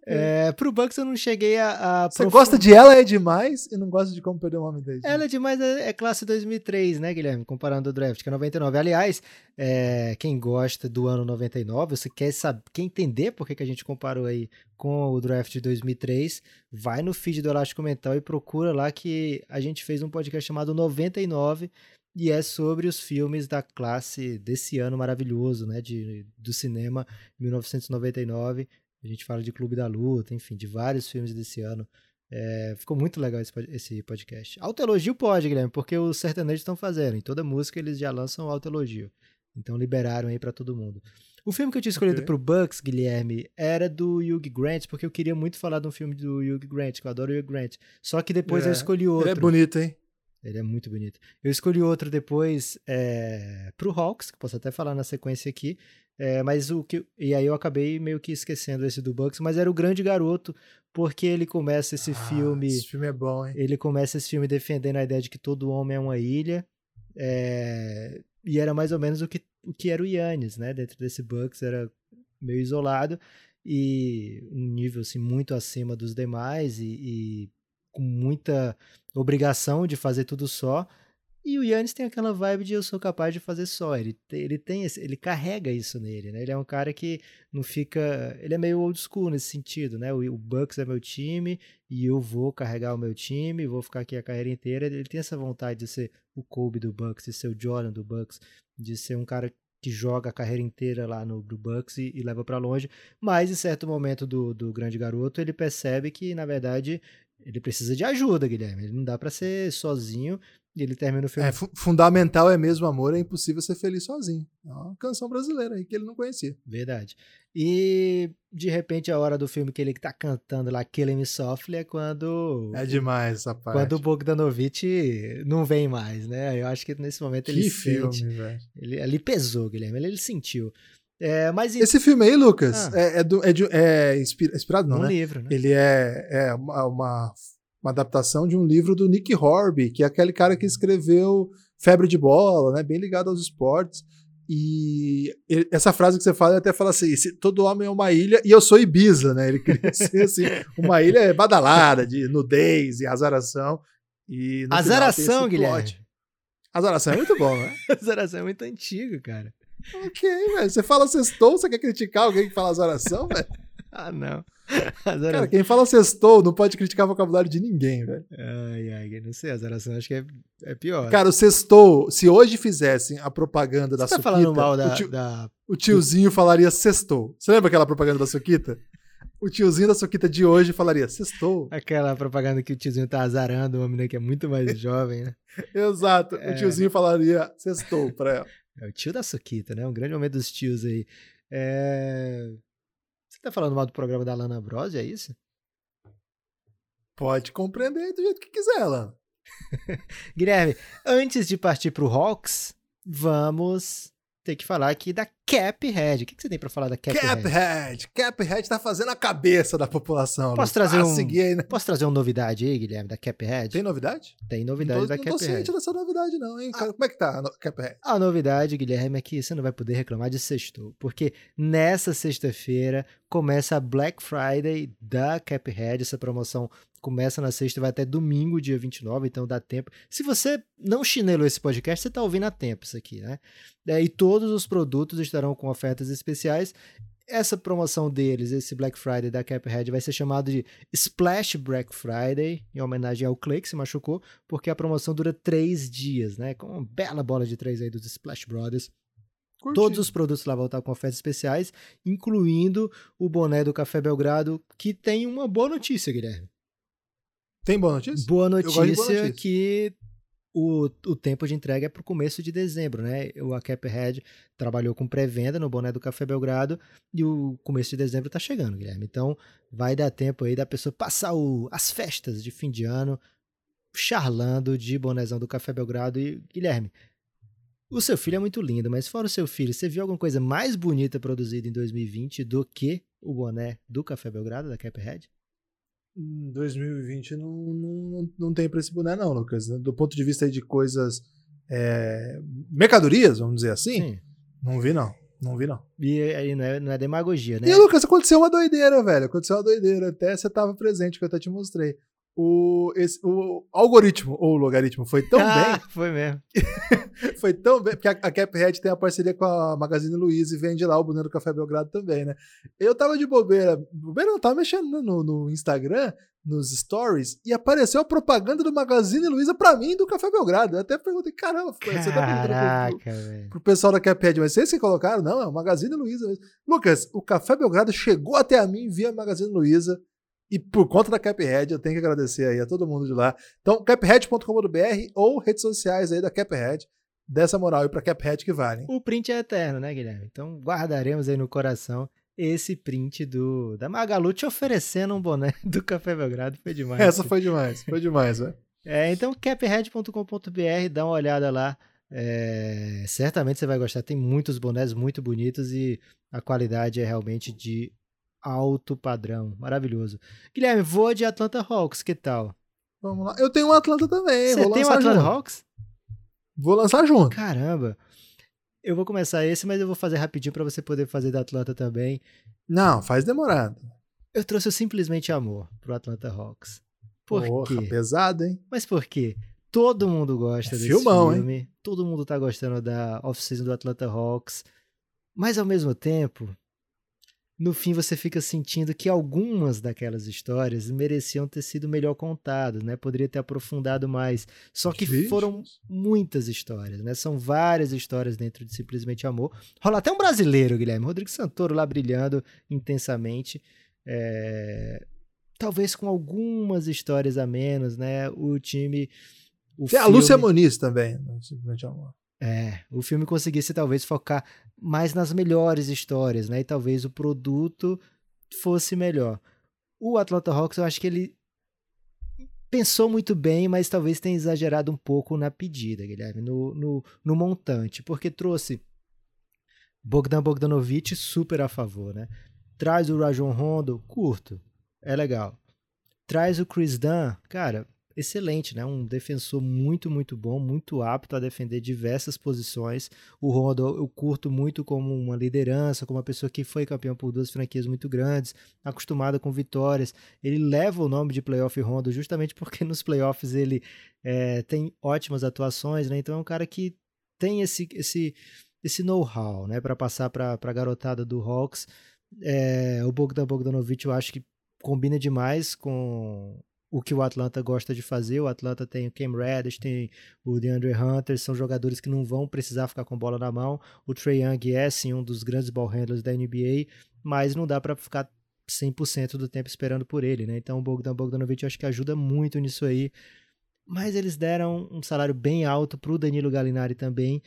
É, pro Bucks eu não cheguei a. a Você gosta de Ela é Demais e não gosta de Como Perder em 10 Dias. Ela é demais, é, é classe 2003, né, Guilherme? Comparando o draft, que é 99. Aliás, é, quem gosta do ano 99, você quer saber, quer entender por que, que a gente comparou aí com o draft de 2003, vai no feed do Elástico Mental e procura lá que a gente fez um podcast chamado 99 e é sobre os filmes da classe desse ano maravilhoso, né, de, do cinema 1999. A gente fala de Clube da Luta, enfim, de vários filmes desse ano. É, ficou muito legal esse, pod- esse podcast. Autoelogio pode, Guilherme, porque os sertanejos estão fazendo. Em toda música eles já lançam autoelogio. Então liberaram aí pra todo mundo. O filme que eu tinha escolhido Ok. pro Bucks, Guilherme, era do Hugh Grant, porque eu queria muito falar de um filme do Hugh Grant, que eu adoro o Hugh Grant. Só que depois É, eu escolhi outro. Ele é bonito, hein? Ele é muito bonito. Eu escolhi outro depois é, pro Hawks, que posso até falar na sequência aqui. É, mas o que. E aí eu acabei meio que esquecendo esse do Bucks, mas era o grande garoto, porque ele começa esse Ah, filme. Esse filme é bom, hein? Ele começa esse filme defendendo a ideia de que todo homem é uma ilha. é, e era mais ou menos o que, o que era o Yannis, né? Dentro desse Bucks era meio isolado e um nível assim, muito acima dos demais e, e com muita obrigação de fazer tudo só. E o Yannis tem aquela vibe de eu sou capaz de fazer só. Ele, ele tem esse- ele carrega isso nele, né? Ele é um cara que não fica, ele é meio old school nesse sentido, né? O, o Bucks é meu time e eu vou carregar o meu time, vou ficar aqui a carreira inteira. Ele tem essa vontade de ser o Kobe do Bucks, de ser o Jordan do Bucks, de ser um cara que joga a carreira inteira lá no do Bucks e, e leva pra longe. Mas em certo momento do, do grande garoto, ele percebe que na verdade ele precisa de ajuda, Guilherme. Ele não dá pra ser sozinho. E ele termina o filme É, fu- fundamental é mesmo amor, é impossível ser feliz sozinho. É uma canção brasileira aí que ele não conhecia. Verdade. E de repente a hora do filme que ele tá cantando lá, Killing Me Softly, é quando. É demais essa parte. Quando o Bogdanovich não vem mais, né? Eu acho que nesse momento ele que sente. filme, velho. Ele, ele pesou, Guilherme. Ele, ele sentiu. É, mas em Esse filme aí, Lucas, Ah. é, é, do- é de- é inspira- inspirado, não, um né? livro, né? Ele é, é uma, uma, uma adaptação de um livro do Nick Horby, que é aquele cara que escreveu Febre de Bola, né? Bem ligado aos esportes. E essa frase que você fala, ele até fala assim: "Se todo homem é uma ilha e eu sou Ibiza, né? Ele queria ser assim, uma ilha badalada, de nudez e azaração. E Azaração, Guilherme. plot. Azaração é muito bom, né? Azaração é muito antigo, cara. ok, velho. Você fala sextou, você quer criticar alguém que fala azaração, velho? Ah, não. Cara, quem fala sextou não pode criticar o vocabulário de ninguém, velho. Ai, ai, não sei, azaração acho que é, é pior. Cara, o sextou, se hoje fizessem a propaganda da Você tá Suquita, falando mal o, da, tio- da o tiozinho falaria sextou. Você lembra aquela propaganda da Suquita? O tiozinho da Suquita de hoje falaria sextou. Aquela propaganda que o tiozinho tá azarando uma menina que é muito mais jovem, né? Exato. É. O tiozinho falaria sextou pra ela. É o tio da Suquita, né? Um grande momento dos tios aí. É... Tá falando mal do programa da Lana Bros, é isso? Pode compreender do jeito que quiser, Lana. Guilherme, antes de partir pro Hawks, vamos ter que falar aqui da Caphead. O que que você tem pra falar da Caphead? Caphead. Caphead tá fazendo a cabeça da população. Posso Lucas. trazer Ah, um- aí, né? Posso trazer uma novidade aí, Guilherme, da Caphead? Tem novidade? Tem Não novidade tô, da não tô Caphead. ciente dessa novidade, não, hein? Como é que tá a Caphead? A novidade, Guilherme, é que você não vai poder reclamar de sextou, porque nessa sexta-feira começa a Black Friday da Caphead, essa promoção começa na sexta e vai até domingo, dia 29, então dá tempo. Se você não chinelou esse podcast, você está ouvindo a tempo isso aqui, né? É, e todos os produtos estarão com ofertas especiais. Essa promoção deles, esse Black Friday da Caphead, vai ser chamado de Splash Black Friday, em homenagem ao Clay que se machucou, porque a promoção dura três dias, né? Com uma bela bola de três aí dos Splash Brothers. Curti. Todos os produtos lá vão estar com ofertas especiais, incluindo o boné do Café Belgrado, que tem uma boa notícia, Guilherme. Tem boa notícia? Boa de boa notícia notícia. que o, o tempo de entrega é para o começo de dezembro, né? O a Caphead trabalhou com pré-venda no boné do Café Belgrado e o começo de dezembro tá chegando, Guilherme. Então vai dar tempo aí da pessoa passar o, as festas de fim de ano charlando de bonézão do Café Belgrado. E, Guilherme, o seu filho é muito lindo, mas fora o seu filho, você viu alguma coisa mais bonita produzida em 2020 do que o boné do Café Belgrado, da Caphead? Em 2020 não, não, não tem pra esse boné, não, Lucas. Do ponto de vista de coisas. é, mercadorias, vamos dizer assim, não vi, não. Não vi, não. E aí não é, não é demagogia, né? E, Lucas, aconteceu uma doideira, velho. Aconteceu uma doideira. Até você tava presente, que eu até te mostrei. O, esse, o algoritmo, ou logaritmo, foi tão Ah, foi mesmo. bem. Foi tão bem. Porque a, a Caphead tem a parceria com a Magazine Luiza e vende lá o boné do Café Belgrado também, né? Eu tava de bobeira. Bobeira não, tava mexendo no, no Instagram, nos stories, e apareceu a propaganda do Magazine Luiza pra mim do Café Belgrado. Eu até perguntei, caramba, você tá perguntando pro- Caraca, velho. pro pessoal da Caphead, mas vocês que colocaram? Não, é o Magazine Luiza mesmo. Lucas, o Café Belgrado chegou até a mim via Magazine Luiza e por conta da Caphead, eu tenho que agradecer aí a todo mundo de lá. Então, caphead.com.br ou redes sociais aí da Caphead, dessa moral aí pra Caphead que vale. hein? O print é eterno, né, Guilherme? Então guardaremos aí no coração esse print do da Magalu te oferecendo um boné do Café Belgrado. Foi demais. Essa foi demais, foi demais, velho. É, então, caphead.com.br, dá uma olhada lá. É, certamente você vai gostar. Tem muitos bonés muito bonitos e a qualidade é realmente de alto padrão. Maravilhoso. Guilherme, voa de Atlanta Hawks, que tal? Vamos lá. Eu tenho um Atlanta também, Você vou tem o lançar Atlanta junto. Hawks? Vou lançar junto. Caramba! Eu vou começar esse, mas eu vou fazer rapidinho para você poder fazer da Atlanta também. Não, faz demorado. Eu trouxe simplesmente amor pro Atlanta Hawks. Por Porra, quê? pesado, hein? Mas por quê? Todo mundo gosta É desse filmão, filme. Todo mundo tá gostando da off-season do Atlanta Hawks. Mas ao mesmo tempo, no fim você fica sentindo que algumas daquelas histórias mereciam ter sido melhor contadas, né? Poderia ter aprofundado mais. Só que Vixe. foram muitas histórias, né? São várias histórias dentro de Simplesmente Amor. Rola até um brasileiro, Guilherme. Rodrigo Santoro lá brilhando intensamente. É, Talvez com algumas histórias a menos, né? O time. O Tem a filme- Lúcia Muniz também, simplesmente amor. É, o filme conseguisse talvez focar mais nas melhores histórias, né? E talvez o produto fosse melhor. O Atlanta Hawks, eu acho que ele pensou muito bem, mas talvez tenha exagerado um pouco na pedida, Guilherme, no, no, no montante, porque trouxe Bogdan Bogdanovic super a favor, né? Traz o Rajon Rondo, curto, é legal. Traz o Chris Dunn, cara, excelente, né? Um defensor muito, muito bom, muito apto a defender diversas posições. O Rondo eu curto muito como uma liderança, como uma pessoa que foi campeão por duas franquias muito grandes, acostumada com vitórias. Ele leva o nome de playoff Rondo justamente porque nos playoffs ele é, tem ótimas atuações, né? Então é um cara que tem esse esse esse know-how, né, para passar para a garotada do Hawks. É, o Bogdan Bogdanovic eu acho que combina demais com o que o Atlanta gosta de fazer. O Atlanta tem o Cam Reddish, tem o DeAndre Hunter, são jogadores que não vão precisar ficar com bola na mão. O Trey Young é sim um dos grandes ball handlers da NBA, mas não dá para ficar 100% do tempo esperando por ele, né? Então o Bogdan Bogdanovic acho que ajuda muito nisso aí. Mas eles deram um salário bem alto pro Danilo Gallinari também,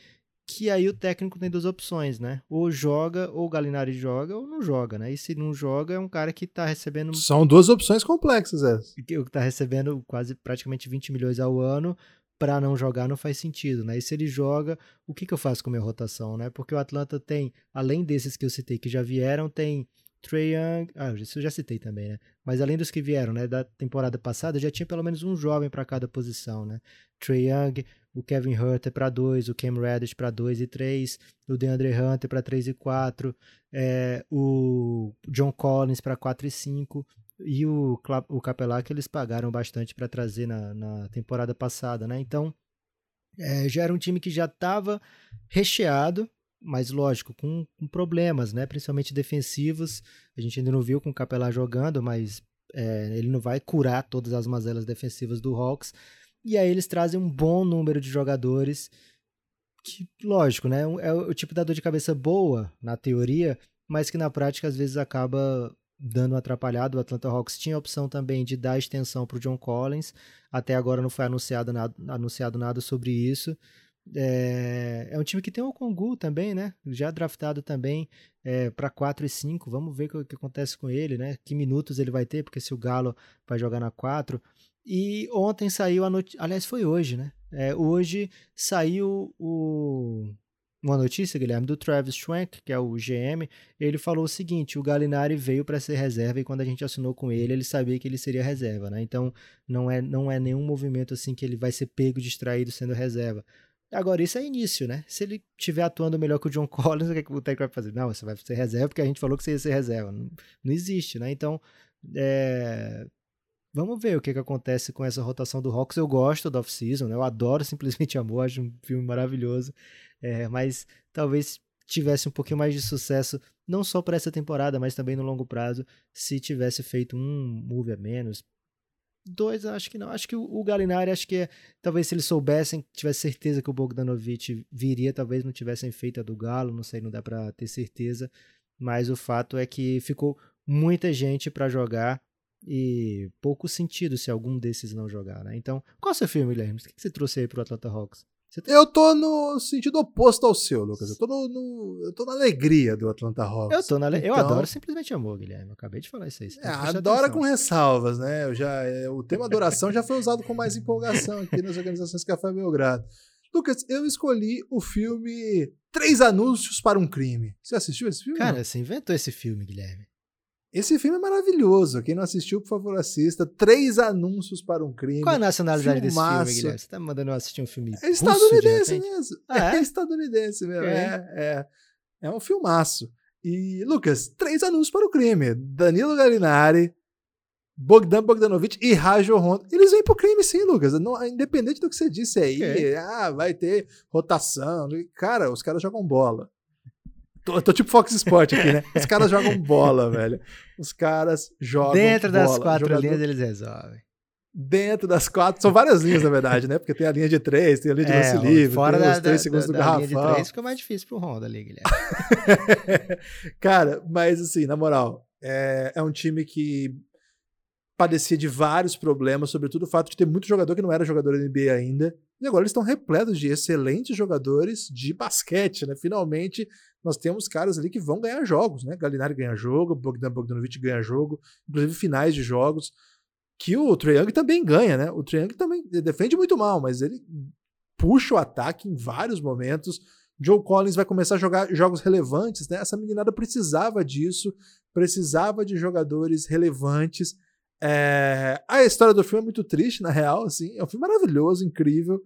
que aí o técnico tem duas opções, né? Ou joga, ou o Gallinari joga, ou não joga, né? E se não joga, é um cara que tá recebendo São duas opções complexas essas. que tá recebendo quase praticamente 20 milhões ao ano para não jogar não faz sentido, né? E se ele joga, o que, que eu faço com a minha rotação, né? Porque o Atlanta tem, além desses que eu citei que já vieram, tem Trey Young, ah, isso eu já citei também, né? Mas além dos que vieram, né, da temporada passada, já tinha pelo menos um jovem para cada posição, né? Trey Young, o Kevin Hunter para 2, o Cam Reddish para 2 e 3, o DeAndre Hunter para 3 e 4, é, o John Collins para 4 e 5 e o, o Capelá que eles pagaram bastante para trazer na, na temporada passada, né? Então, é, já era um time que já estava recheado, mas lógico, com, com problemas, né? Principalmente defensivos. A gente ainda não viu com o Capelá jogando, mas é, ele não vai curar todas as mazelas defensivas do Hawks. E aí eles trazem um bom número de jogadores que, lógico, né? É o tipo da dor de cabeça boa na teoria, mas que na prática às vezes acaba dando um atrapalhado. O Atlanta Hawks tinha a opção também de dar extensão para o John Collins. Até agora não foi anunciado nada, anunciado nada sobre isso. É, é um time que tem o Kongu também, né? Já draftado também é, para 4 e 5. Vamos ver o que, que, acontece com ele, né? Que minutos ele vai ter, porque se o Galo vai jogar na 4. E ontem saiu a notícia. Aliás, foi hoje, né? É, hoje saiu o... uma notícia, Guilherme, do Travis Schwenk, que é o GM. Ele falou o seguinte: o Galinari veio para ser reserva e quando a gente assinou com ele, ele sabia que ele seria reserva, né? Então não é, não é nenhum movimento assim que ele vai ser pego distraído sendo reserva. Agora, isso é início, né? Se ele estiver atuando melhor que o John Collins, o que, é que o técnico vai fazer? Não, você vai ser reserva porque a gente falou que você ia ser reserva. Não, não existe, né? Então, é... vamos ver o que, que acontece com essa rotação do Hawks. Eu gosto do off-season, né? Eu adoro Simplesmente Amor, acho um filme maravilhoso. É, mas talvez tivesse um pouquinho mais de sucesso, não só para essa temporada, mas também no longo prazo, se tivesse feito um move a menos, Dois, acho que não. Acho que o, Galinari, acho que é, talvez se eles soubessem, tivesse certeza que o Bogdanovic viria, talvez não tivessem feito a do Galo, não sei, não dá para ter certeza. Mas o fato é que ficou muita gente para jogar e pouco sentido se algum desses não jogar, né? Então, qual é o seu filme, Guilherme? O que você trouxe aí pro Atlanta Hawks? Eu tô no sentido oposto ao seu, Lucas. Eu tô, no, no eu tô na alegria do Atlanta Hawks. Eu tô na então... Eu adoro simplesmente amor, Guilherme. Eu acabei de falar isso aí. É, adora com ressalvas, né? Eu já, é, o tema adoração já foi usado com mais empolgação aqui nas organizações Café Belgrado. Lucas, eu escolhi o filme Três Anúncios para um Crime. Você assistiu esse filme? Cara, você inventou esse filme, Guilherme. Esse filme é maravilhoso. Quem não assistiu, por favor, assista. Três anúncios para um crime. Qual a nacionalidade Filmaço. desse filme, Guilherme? Você tá me mandando eu assistir um filme É estadunidense mesmo. Ah, é? é? estadunidense mesmo. É. é, é. É um filmaço. E, Lucas, três anúncios para o crime. Danilo Galinari, Bogdan Bogdanovic e Rajo Honda. Eles vêm pro crime sim, Lucas. Não, independente do que você disse aí, okay. ah, vai ter rotação. Cara, os caras jogam bola. Tô, tô, tipo Fox Sport aqui, né? Os caras jogam bola, velho. Os caras jogam Dentro bola. das quatro Jogador... linhas eles resolvem. Dentro das quatro, são várias linhas, na verdade, né? Porque tem a linha de três, tem a linha de é, lance livre, fora tem da, os três da, segundos da, do garrafão. linha de três fica mais difícil pro Honda ali, Guilherme. Cara, mas assim, na moral, é, é um time que padecia de vários problemas, sobretudo o fato de ter muito jogador que não era jogador da NBA ainda. E agora eles estão repletos de excelentes jogadores de basquete, né? Finalmente nós temos caras ali que vão ganhar jogos, né? Galinari ganha jogo, Bogdan Bogdanovic ganha jogo, inclusive finais de jogos, que o Young também ganha, né? O Young também defende muito mal, mas ele puxa o ataque em vários momentos. Joe Collins vai começar a jogar jogos relevantes, né? Essa meninada precisava disso, precisava de jogadores relevantes. É... A história do filme é muito triste, na real, assim. É um filme maravilhoso, incrível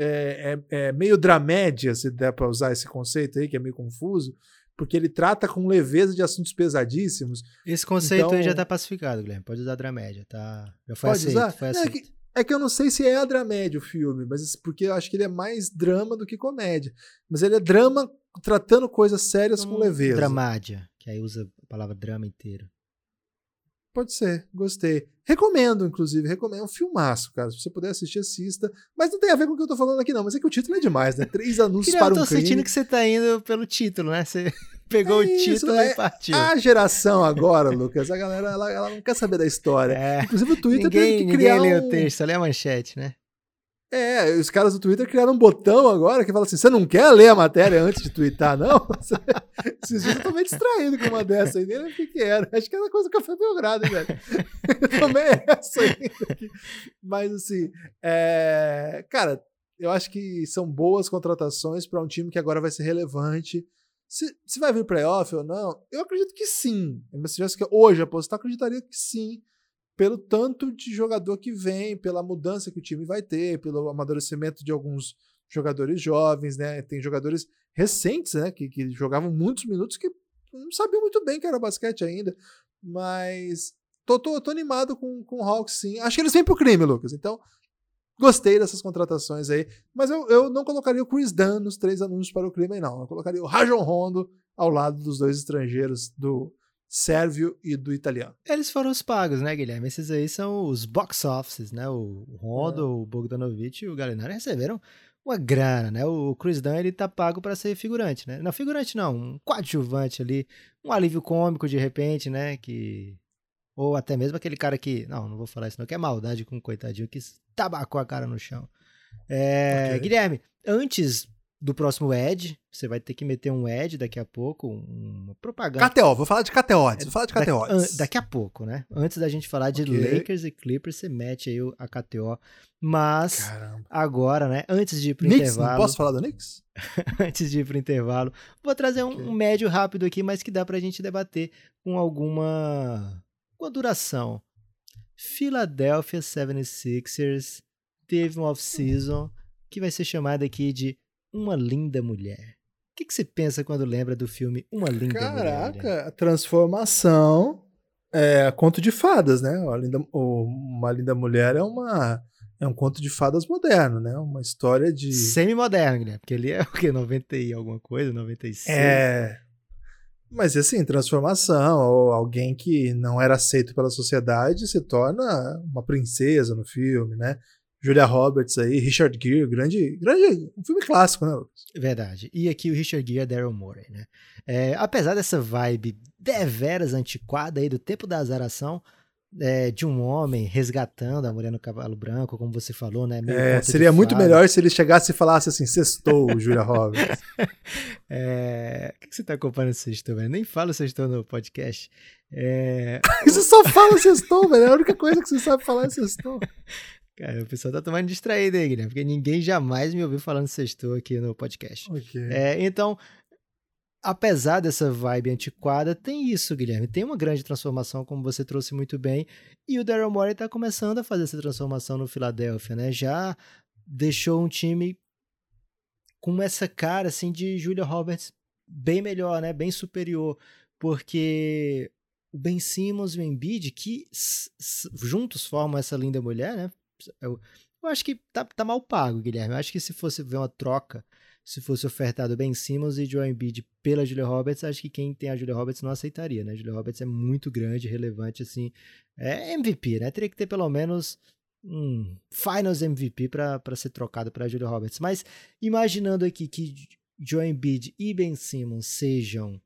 é, é, é meio dramédia, se der para usar esse conceito aí, que é meio confuso, porque ele trata com leveza de assuntos pesadíssimos. Esse conceito então, aí já tá pacificado, Guilherme. Pode usar dramédia, tá? Já foi pode aceito, usar? foi aceito. É que, é que eu não sei se é a dramédia o filme, mas porque eu acho que ele é mais drama do que comédia. Mas ele é drama tratando coisas sérias com leveza. Dramádia, que aí usa a palavra drama inteiro. Pode ser, gostei. Recomendo, inclusive, recomendo. É um filmaço, cara. Se você puder assistir, assista. Mas não tem a ver com o que eu tô falando aqui, não. Mas é que o título é demais, né? Três anúncios para um crime. Eu tô sentindo que você tá indo pelo título, né? Você pegou é o título é, e partiu. A geração agora, Lucas, a galera, ela, ela não quer saber da história. É. Inclusive o Twitter ninguém, tem que criar Ninguém lê um... o texto, só lê a manchete, né? É, os caras do Twitter criaram um botão agora que fala assim: você não quer ler a matéria antes de twittar, não? Esses dias eu tô meio distraído com uma dessa aí, nem lembro o que, que era. Acho que era coisa do Café Belgrado, velho. Eu tomei essa aqui. Mas assim, é... cara, eu acho que são boas contratações para um time que agora vai ser relevante. Se, se vai vir playoff ou não, eu acredito que sim. Mas se tivesse que hoje apostar, acreditaria que sim pelo tanto de jogador que vem, pela mudança que o time vai ter, pelo amadurecimento de alguns jogadores jovens, né? Tem jogadores recentes, né? Que, que jogavam muitos minutos que não sabiam muito bem que era basquete ainda. Mas tô, tô, tô animado com, com o Hawks, sim. Acho que eles vêm pro crime, Lucas. Então, gostei dessas contratações aí. Mas eu, eu não colocaria o Chris Dunn nos três anúncios para o crime, não. Eu colocaria o Rajon Rondo ao lado dos dois estrangeiros do sérvio e do italiano. Eles foram os pagos, né, Guilherme? Esses aí são os box offices, né? O Rondo, é. o Bogdanovic e o Galinari receberam uma grana, né? O Chris Dunn, ele tá pago para ser figurante, né? Não, figurante não, um coadjuvante ali, um alívio cômico de repente, né? Que... Ou até mesmo aquele cara que... Não, não vou falar isso não, que é maldade com um coitadinho que tabacou a cara no chão. É... Okay. Guilherme, antes do próximo Ed. Você vai ter que meter um Ed daqui a pouco, uma propaganda. KTO, vou falar de KTO antes, vou falar de KTO daqui, daqui a pouco, né? Antes da gente falar de okay. Lakers e Clippers, você mete aí a KTO. Mas, Caramba. agora, né? Antes de ir pro Knicks, intervalo... Não posso falar do Knicks? antes de ir pro intervalo, vou trazer um, okay. um, médio rápido aqui, mas que dá pra gente debater com alguma, alguma duração. Philadelphia 76ers teve um off-season que vai ser chamado aqui de uma Linda Mulher. O que, que você pensa quando lembra do filme Uma Linda Caraca, Mulher? Caraca, a transformação é conto de fadas, né? Uma linda, uma linda Mulher é uma é um conto de fadas moderno, né? Uma história de semi-moderno, né? Porque ele é o quê? 90 e alguma coisa, 96. É. Mas assim, transformação, ou alguém que não era aceito pela sociedade se torna uma princesa no filme, né? Julia Roberts aí, Richard Gere, grande, grande, um filme clássico, né? Verdade. E aqui o Richard Gere Daryl Morey, né? É, apesar dessa vibe deveras antiquada aí do tempo da azaração, é, de um homem resgatando a mulher no cavalo branco, como você falou, né? É, seria muito melhor se ele chegasse e falasse assim, sextou, Julia Roberts. é, o que você tá acompanhando sextou, velho? Nem fala sextou no podcast. É... você só fala sextou, velho. É a única coisa que você sabe falar é sextou. Cara, o pessoal tá tomando distraído aí, Guilherme, porque ninguém jamais me ouviu falando sextou aqui no podcast. Okay. É, então, apesar dessa vibe antiquada, tem isso, Guilherme. Tem uma grande transformação, como você trouxe muito bem. E o Daryl Morey tá começando a fazer essa transformação no Philadelphia, né? Já deixou um time com essa cara, assim, de Julia Roberts bem melhor, né? Bem superior. Porque o Ben Simmons e o Embiid, que juntos formam essa linda mulher, né? Eu, eu acho que tá, tá mal pago, Guilherme. Eu acho que se fosse ver uma troca, se fosse ofertado Ben Simmons e Joe Embiid pela Julia Roberts, acho que quem tem a Julia Roberts não aceitaria, né? A Julia Roberts é muito grande, relevante, assim. É MVP, né? Teria que ter pelo menos um Finals MVP para ser trocado para Julia Roberts. Mas imaginando aqui que Joe Embiid e Ben Simmons sejam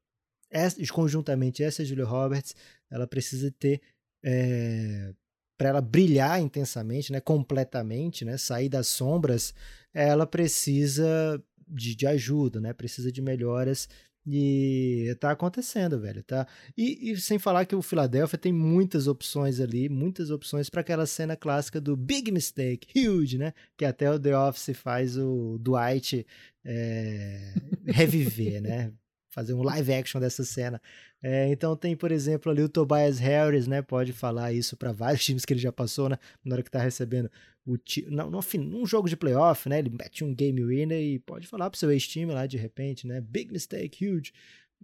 conjuntamente essa Julia Roberts, ela precisa ter é, para ela brilhar intensamente, né, completamente, né, sair das sombras, ela precisa de, de ajuda, né, precisa de melhoras e tá acontecendo, velho, tá? E, e, sem falar que o Philadelphia tem muitas opções ali, muitas opções para aquela cena clássica do Big Mistake, huge, né? Que até o The Office faz o Dwight é, reviver, né? Fazer um live action dessa cena. É, então tem, por exemplo, ali o Tobias Harris, né? Pode falar isso para vários times que ele já passou, né? Na hora que tá recebendo o não, no, num jogo de playoff, né? Ele mete um game winner e pode falar pro seu ex-time lá de repente, né? Big mistake, huge.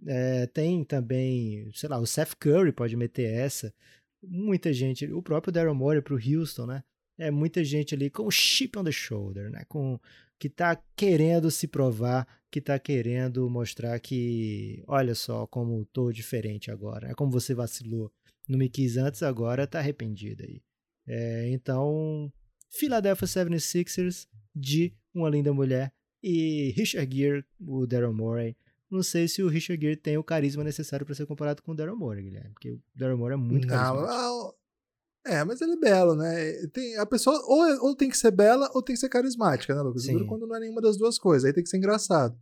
É, tem também, sei lá, o Seth Curry pode meter essa. Muita gente, o próprio Daryl Morey pro Houston, né? É muita gente ali com o chip on the shoulder, né? Com que tá querendo se provar que está querendo mostrar que, olha só como tô diferente agora. É como você vacilou. Não me quis antes, agora está arrependido aí. É, então, Philadelphia 76ers de Uma Linda Mulher e Richard Gere, o Daryl Morey. Não sei se o Richard Gere tem o carisma necessário para ser comparado com o Daryl Morey, Guilherme, porque o Daryl Morey é muito carismático. É, mas ele é belo, né? Tem, a pessoa ou, é, ou tem que ser bela ou tem que ser carismática, né, Lucas? Sim. Quando não é nenhuma das duas coisas, aí tem que ser engraçado.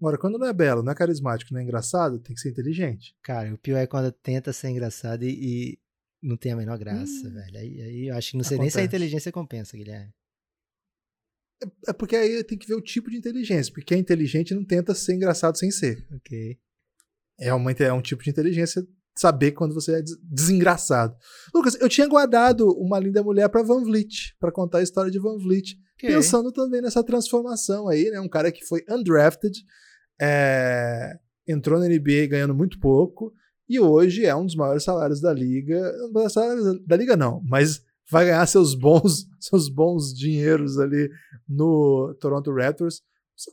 Agora, quando não é belo, não é carismático, não é engraçado, tem que ser inteligente. Cara, o pior é quando tenta ser engraçado e, e não tem a menor graça, hum. velho. Aí, aí eu acho que não sei Acontece. nem se a inteligência compensa, Guilherme. É, é porque aí tem que ver o tipo de inteligência, porque quem é inteligente não tenta ser engraçado sem ser. Ok. É, uma, é um tipo de inteligência saber quando você é desengraçado. Lucas, eu tinha guardado uma linda mulher para Van Vliet, para contar a história de Van Vliet, okay. pensando também nessa transformação aí, né? Um cara que foi undrafted, é, entrou na NBA ganhando muito pouco e hoje é um dos maiores salários da liga, salários da liga não, mas vai ganhar seus bons, seus bons dinheiros ali no Toronto Raptors,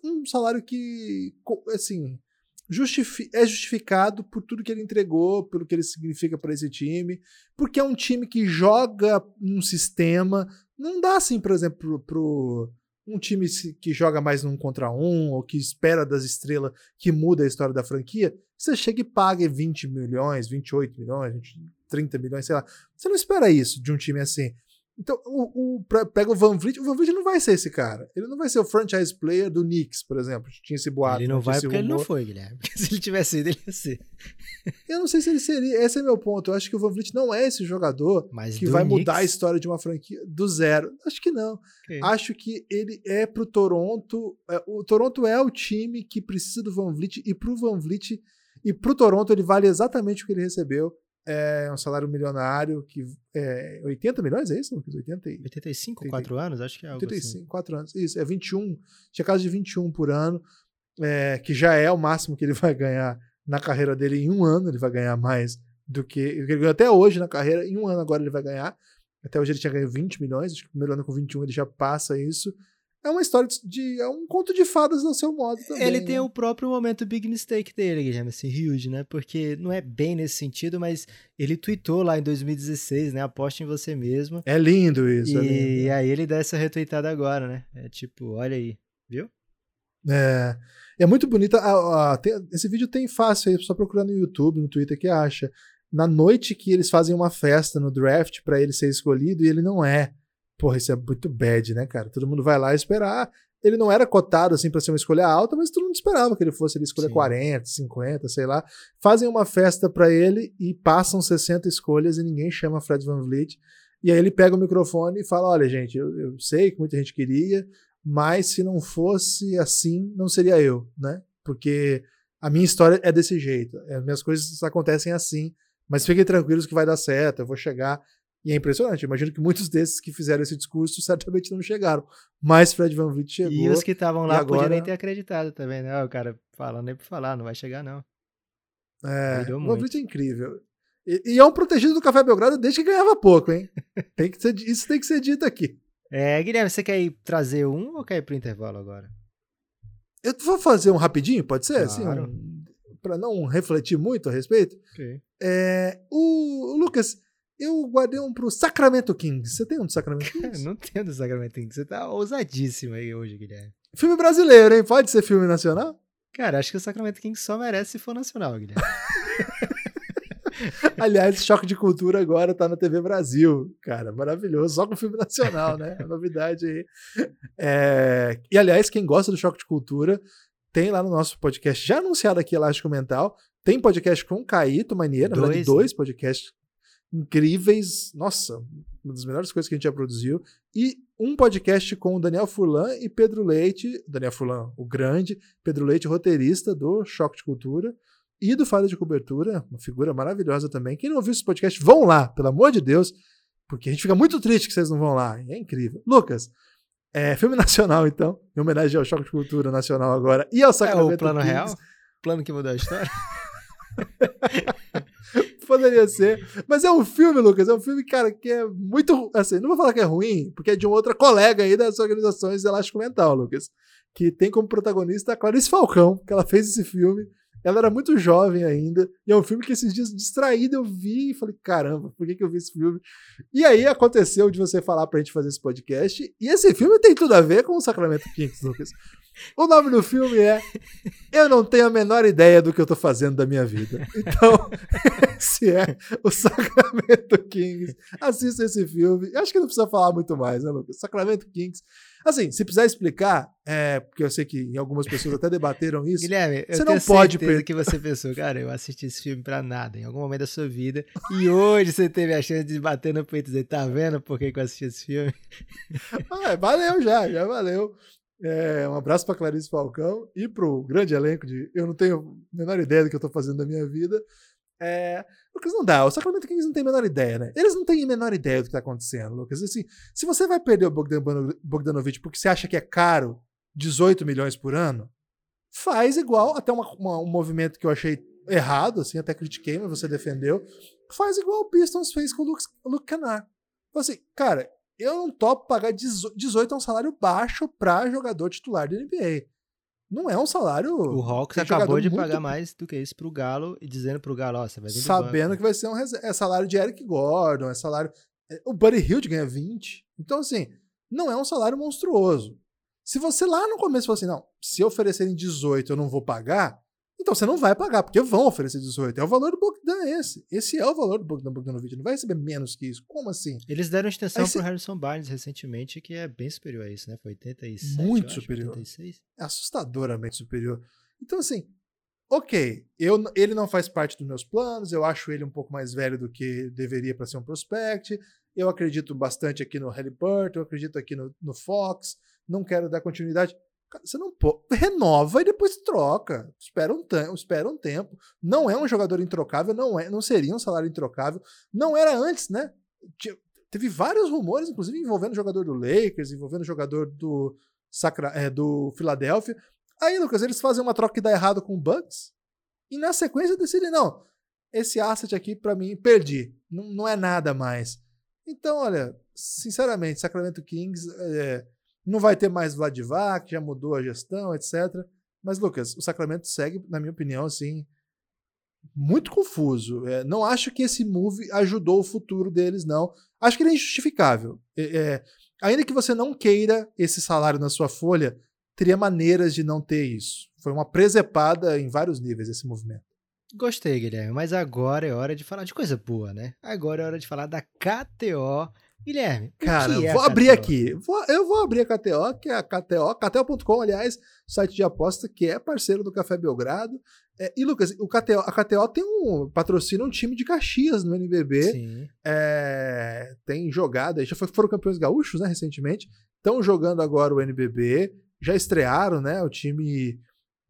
um salário que, assim, justifi é justificado por tudo que ele entregou, pelo que ele significa para esse time, porque é um time que joga um sistema. Não dá assim, por exemplo, pro um time que joga mais num contra um, ou que espera das estrelas que muda a história da franquia, você chega e paga 20 milhões, 28 milhões, 30 milhões, sei lá. Você não espera isso de um time assim. Então, o, o, pega o Van Vliet, o Van Vliet não vai ser esse cara. Ele não vai ser o franchise player do Knicks, por exemplo. Tinha esse boato. Ele não vai porque ele não foi, Guilherme. Porque se ele tivesse ido, ele ia ser. Eu não sei se ele seria. Esse é meu ponto. Eu acho que o Van Vliet não é esse jogador Mas que vai Knicks? mudar a história de uma franquia do zero. Acho que não. Okay. Acho que ele é pro Toronto. É, o Toronto é o time que precisa do Van Vliet e pro Van Vliet e pro Toronto ele vale exatamente o que ele recebeu é um salário milionário que é 80 milhões, é isso? 80, 85, 80, 4 anos? Acho que é algo 85, assim. 4 anos. Isso, é 21, tinha casa de 21 por ano, é, que já é o máximo que ele vai ganhar na carreira dele em um ano, ele vai ganhar mais do que ele ganhou até hoje na carreira, em um ano agora ele vai ganhar. Até hoje ele tinha ganho 20 milhões, acho que o primeiro ano com 21 ele já passa isso é uma história de. É um conto de fadas no seu modo também. Ele tem né? o próprio momento big mistake dele, Guilherme, assim, huge, né? Porque não é bem nesse sentido, mas ele tweetou lá em 2016, né? Aposte em você mesmo. É lindo isso. E, é lindo. e aí ele dá essa retweetada agora, né? É tipo, olha aí, viu? É. É muito bonita. Ah, ah, tem, esse vídeo tem fácil aí, só procurar no YouTube, no Twitter que acha. Na noite que eles fazem uma festa no draft para ele ser escolhido e ele não é. Porra, isso é muito bad, né, cara? Todo mundo vai lá esperar. Ele não era cotado assim para ser uma escolha alta, mas todo mundo esperava que ele fosse ele escolher Sim. 40, 50, sei lá. Fazem uma festa para ele e passam 60 escolhas e ninguém chama Fred Van Vliet. E aí ele pega o microfone e fala: Olha, gente, eu, eu sei que muita gente queria, mas se não fosse assim, não seria eu, né? Porque a minha história é desse jeito. As minhas coisas acontecem assim, mas fiquem tranquilos que vai dar certo, eu vou chegar. E é impressionante. Imagino que muitos desses que fizeram esse discurso certamente não chegaram. Mas Fred Van Vliet chegou. E os que estavam lá agora... podiam nem ter acreditado também, né? O cara falando nem por falar, não vai chegar, não. É, o Van Vliet é incrível. E, e, é um protegido do Café Belgrado desde que ganhava pouco, hein? tem que ser, isso tem que ser dito aqui. É, Guilherme, você quer ir trazer um ou quer ir pro intervalo agora? Eu vou fazer um rapidinho, pode ser? Assim, claro. Assim, um, para não refletir muito a respeito. Okay. É, o, o Lucas, eu guardei um pro Sacramento Kings. Você tem um do Sacramento Kings? não tenho do Sacramento Kings. Você tá ousadíssimo aí hoje, Guilherme. Filme brasileiro, hein? Pode ser filme nacional? Cara, acho que o Sacramento Kings só merece se for nacional, Guilherme. Aliás, Choque de Cultura agora tá na TV Brasil, cara, maravilhoso, só com filme nacional, né? É novidade aí. É... E aliás, quem gosta do Choque de Cultura, tem lá no nosso podcast, já anunciado aqui, Elástico Mental, tem podcast com o Caíto Maneira, dois, na verdade, dois podcasts incríveis. Nossa, uma das melhores coisas que a gente já produziu. E um podcast com o Daniel Furlan e Pedro Leite. Daniel Furlan, o grande. Pedro Leite, roteirista do Choque de Cultura. E do Falha de Cobertura, uma figura maravilhosa também. Quem não ouviu esse podcast, vão lá, pelo amor de Deus, porque a gente fica muito triste que vocês não vão lá. É incrível. Lucas, é, filme nacional, então, em homenagem ao Choque de Cultura Nacional agora e ao Sacramento É o plano Kings. real? Plano que mudou a história? Poderia ser. Mas é um filme, Lucas. É um filme, cara, que é muito. Assim, não vou falar que é ruim, porque é de uma outra colega aí das organizações Elástico Mental, Lucas. Que tem como protagonista a Clarice Falcão, que ela fez esse filme. Ela era muito jovem ainda. E é um filme que esses dias distraído eu vi e falei: caramba, por que, que eu vi esse filme? E aí aconteceu de você falar pra gente fazer esse podcast. E esse filme tem tudo a ver com o Sacramento Kings, Lucas. O nome do filme é Eu não tenho a menor ideia do que eu tô fazendo da minha vida. Então, esse é o Sacramento Kings. Assista esse filme. Eu acho que não precisa falar muito mais, né, Lucas? Sacramento Kings. Assim, se precisar explicar, é, porque eu sei que algumas pessoas até debateram isso. Guilherme, você não pode certeza que você pensou, cara, eu assisti esse filme pra nada, em algum momento da sua vida, e hoje você teve a chance de bater no peito e dizer, tá vendo por que, que eu assisti esse filme? Ah, valeu já, já valeu. É, um abraço para Clarice Falcão e para o grande elenco de Eu não tenho a menor ideia do que eu estou fazendo da minha vida. É, Lucas, não dá. O Sacramento Kings não tem a menor ideia, né? Eles não têm a menor ideia do que está acontecendo, Lucas. Assim, se você vai perder o Bogdan Bogdanovich porque você acha que é caro 18 milhões por ano, faz igual, até uma, uma, um movimento que eu achei errado, assim, até critiquei, mas você defendeu. Faz igual o Pistons fez com o Luke, Luke Kennard. Então, assim, cara, eu não topo pagar 18 é um salário baixo para jogador titular da NBA. Não é um salário. O Hawks acabou de muito... pagar mais do que isso pro Galo e dizendo pro Galo, ó, você vai vir Sabendo que vai ser um é salário de Eric Gordon, é salário. É, o Buddy Hield ganha 20. Então, assim, não é um salário monstruoso. Se você lá no começo falou assim, não, se oferecerem 18 eu não vou pagar, então você não vai pagar, porque vão oferecer 18. É o valor do Bogdan esse. Esse é o valor do Bogdan Bogdanovic. Não vai receber menos que isso. Como assim? Eles deram extensão Aí, pro Harrison Barnes recentemente, que é bem superior a isso, né? Foi 87, Muito superior. 86. É assustadoramente superior. Então, assim, ok, eu, ele não faz parte dos meus planos, eu acho ele um pouco mais velho do que deveria para ser um prospect. Eu acredito bastante aqui no Halliburton, eu acredito aqui no, no Fox, não quero dar continuidade. Você não pô, renova e depois troca. Espera um, espera um tempo. Não é um jogador introcável, não é, não seria um salário introcável. Não era antes, né? Teve vários rumores, inclusive envolvendo o jogador do Lakers, envolvendo o jogador do, Sacra, é, do Philadelphia. Aí, Lucas, eles fazem uma troca que dá errado com o Bucks e na sequência decidem, não, esse asset aqui para mim perdi, não, não é nada mais. Então, olha, sinceramente, Sacramento Kings é, não vai ter mais Vladivac, já mudou a gestão, etc. Mas, Lucas, o Sacramento segue, na minha opinião, assim, muito confuso. É, não acho que esse move ajudou o futuro deles, não. Acho que ele é injustificável. É, é, ainda que você não queira esse salário na sua folha, teria maneiras de não ter isso. Foi uma presepada em vários níveis esse movimento. Gostei, Guilherme, mas agora é hora de falar de coisa boa, né? Agora é hora de falar da KTO Guilherme, cara, é vou abrir aqui. Vou, eu vou abrir a KTO, que é a KTO, KTO.com, aliás, site de aposta que é parceiro do Café Belgrado. É, e, Lucas, o KTO, a KTO tem um. patrocina um time de Caxias no NBB. É, tem jogada, já foram campeões gaúchos, né, recentemente. Estão jogando agora o NBB. Já estrearam, né? O time.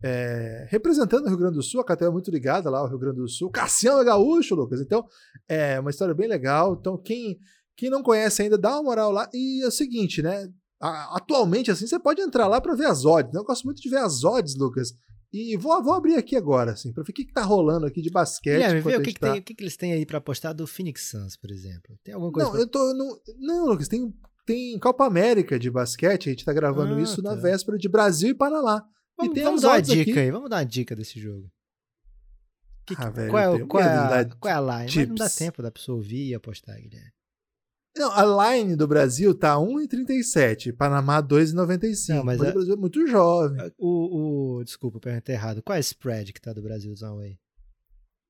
É, representando o Rio Grande do Sul, a KTO é muito ligada lá ao Rio Grande do Sul. Cassiano é gaúcho, Lucas. Então, é uma história bem legal. Então, quem quem não conhece ainda, dá uma moral lá. E é o seguinte, né? Atualmente, assim, você pode entrar lá para ver as odds. Né? Eu gosto muito de ver as odds, Lucas. E vou, vou abrir aqui agora, assim, para ver o que, que tá rolando aqui de basquete. Vê o que, que, tá... tem, o que, que eles têm aí para apostar do Phoenix Suns, por exemplo. Tem alguma coisa? Não, pra... eu tô. No... Não, Lucas, tem, tem Copa América de basquete. A gente tá gravando ah, isso tá. na véspera de Brasil e Panamá. Vamos, e tem vamos dar uma dica aqui. aí, vamos dar uma dica desse jogo. Que, ah, velho, qual, é, qual, é a, qual é a line? Mas não dá tempo da pessoa ouvir e apostar, Guilherme. Não, a line do Brasil tá 1,37, Panamá 2,95. Não, mas, a... o Brasil é muito jovem. O, o, desculpa, eu perguntei errado. Qual é a spread que tá do Brasilzão aí?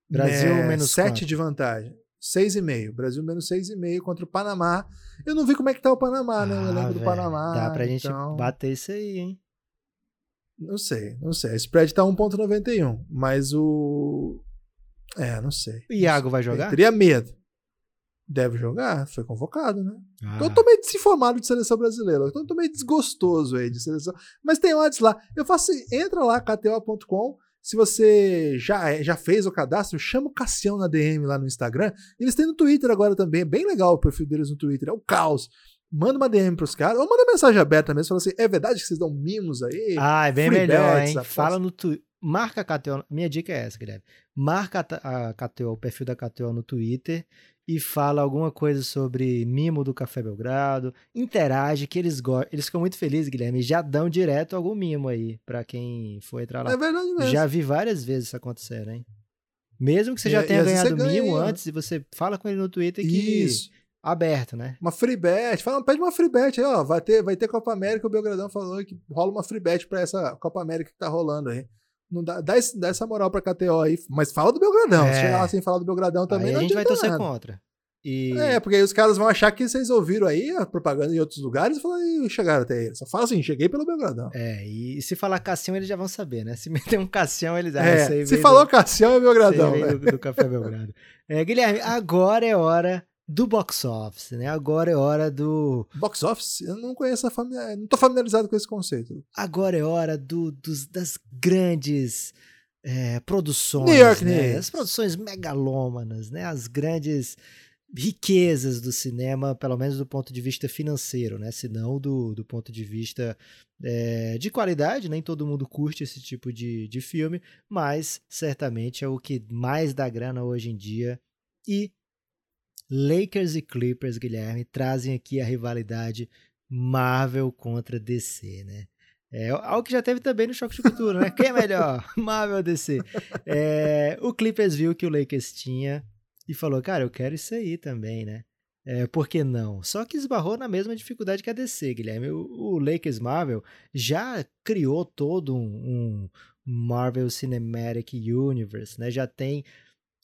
Brasil é, menos 7 quanto? de vantagem. 6,5. Brasil menos 6,5 contra o Panamá. Eu não vi como é que tá o Panamá, né? Eu lembro do Panamá. Dá pra gente então... bater isso aí, hein? Não sei, não sei. A spread tá 1,91, mas o. É, não sei. O Iago vai jogar? Eu teria medo. Deve jogar, foi convocado, né? Ah. Eu tô meio desinformado de seleção brasileira. Eu tô meio desgostoso aí de seleção. Mas tem odds lá. Eu faço. Entra lá, kto.com. Se você já, já fez o cadastro, chama o Cassião na DM lá no Instagram. Eles têm no Twitter agora também. É bem legal o perfil deles no Twitter. É o caos. Manda uma DM pros caras, ou manda mensagem aberta mesmo, fala assim: é verdade que vocês dão mimos aí? Ah, é bem melhor, hein? Fala no Twitter. Marca a KTO. Minha dica é essa, Guilherme. Marca a KTO, o perfil da KTO no Twitter e fala alguma coisa sobre mimo do Café Belgrado, interage, que eles gostam. Eles ficam muito felizes, Guilherme, já dão direto algum mimo aí para quem for entrar lá. É verdade mesmo. Já vi várias vezes isso acontecer, hein? Mesmo que você já e, tenha e ganhado mimo ganha, antes, e você fala com ele no Twitter que. Isso. Aberto, né? Uma free bet. Fala, pede uma free bet aí, ó. Vai ter, vai ter Copa América. O Belgradão falou que rola uma free bet pra essa Copa América que tá rolando aí. Não dá, dá, esse, dá essa moral pra KTO aí. Mas fala do Belgradão. É. Se chegar lá sem falar do Belgradão também, aí não a gente vai torcer nada. contra. E... É, porque aí os caras vão achar que vocês ouviram aí a propaganda em outros lugares e falaram, e chegaram até ele. Só fala assim, cheguei pelo Belgradão. É, e se falar Cassião, eles já vão saber, né? Se meter um Cassião, eles ah, é, Se falou do... Cassião, é Belgradão. Né? Do, do, Café Belgrado. É, Guilherme, agora é hora do box office, né? Agora é hora do. Box office? Eu não conheço a família. Não tô familiarizado com esse conceito. Agora é hora do, dos, das grandes é, produções. New York né? As produções megalômanas, né? As grandes riquezas do cinema, pelo menos do ponto de vista financeiro, né? Se não do, do ponto de vista é, de qualidade, nem todo mundo curte esse tipo de, de filme, mas certamente é o que mais dá grana hoje em dia. E Lakers e Clippers, Guilherme, trazem aqui a rivalidade Marvel contra DC, né? É algo que já teve também no Choque de Cultura, né? Quem é melhor? Marvel ou DC? É, o Clippers viu que o Lakers tinha e falou, cara, eu quero isso aí também, né? É, por que não? Só que esbarrou na mesma dificuldade que a DC, Guilherme. O, o Lakers Marvel já criou todo um, um Marvel Cinematic Universe, né? Já tem.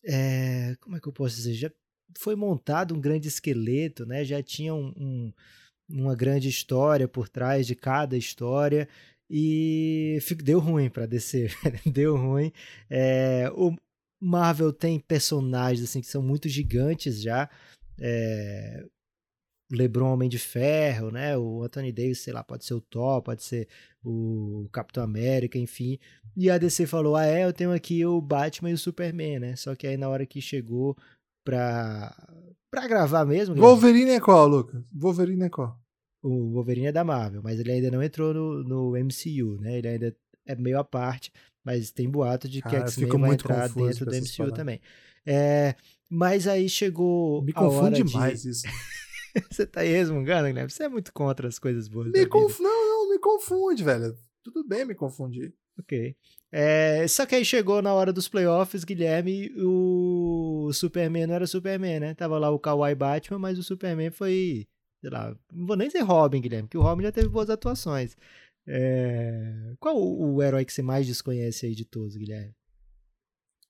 É, como é que eu posso dizer? Já foi montado um grande esqueleto, né? Já tinha um, um, uma grande história por trás de cada história e deu ruim para DC, deu ruim. É, o Marvel tem personagens assim que são muito gigantes já. É, LeBron Homem de Ferro, né? O Anthony Davis, sei lá, pode ser o Thor, pode ser o Capitão América, enfim. E a DC falou: "Ah, é, eu tenho aqui o Batman e o Superman, né?" Só que aí na hora que chegou pra para gravar mesmo, Wolverine é qual, Lucas? Wolverine é qual? O Wolverine é da Marvel, mas ele ainda não entrou no, no MCU, né? Ele ainda é meio à parte, mas tem boato de que X-Men vai entrar dentro do MCU também. É, mas aí chegou. Me confunde demais de... isso. você tá aí resmungando, Guilherme? Você é muito contra as coisas boas. Me conf... Não, não, me confunde, velho. Tudo bem me confundir. Ok. É, só que aí chegou na hora dos playoffs, Guilherme, o Superman não era Superman, né? Tava lá o Kawhi Batman, mas o Superman foi sei lá, não vou nem dizer Robin, Guilherme, porque o Robin já teve boas atuações. É... Qual o, o, herói que você mais desconhece aí de todos, Guilherme?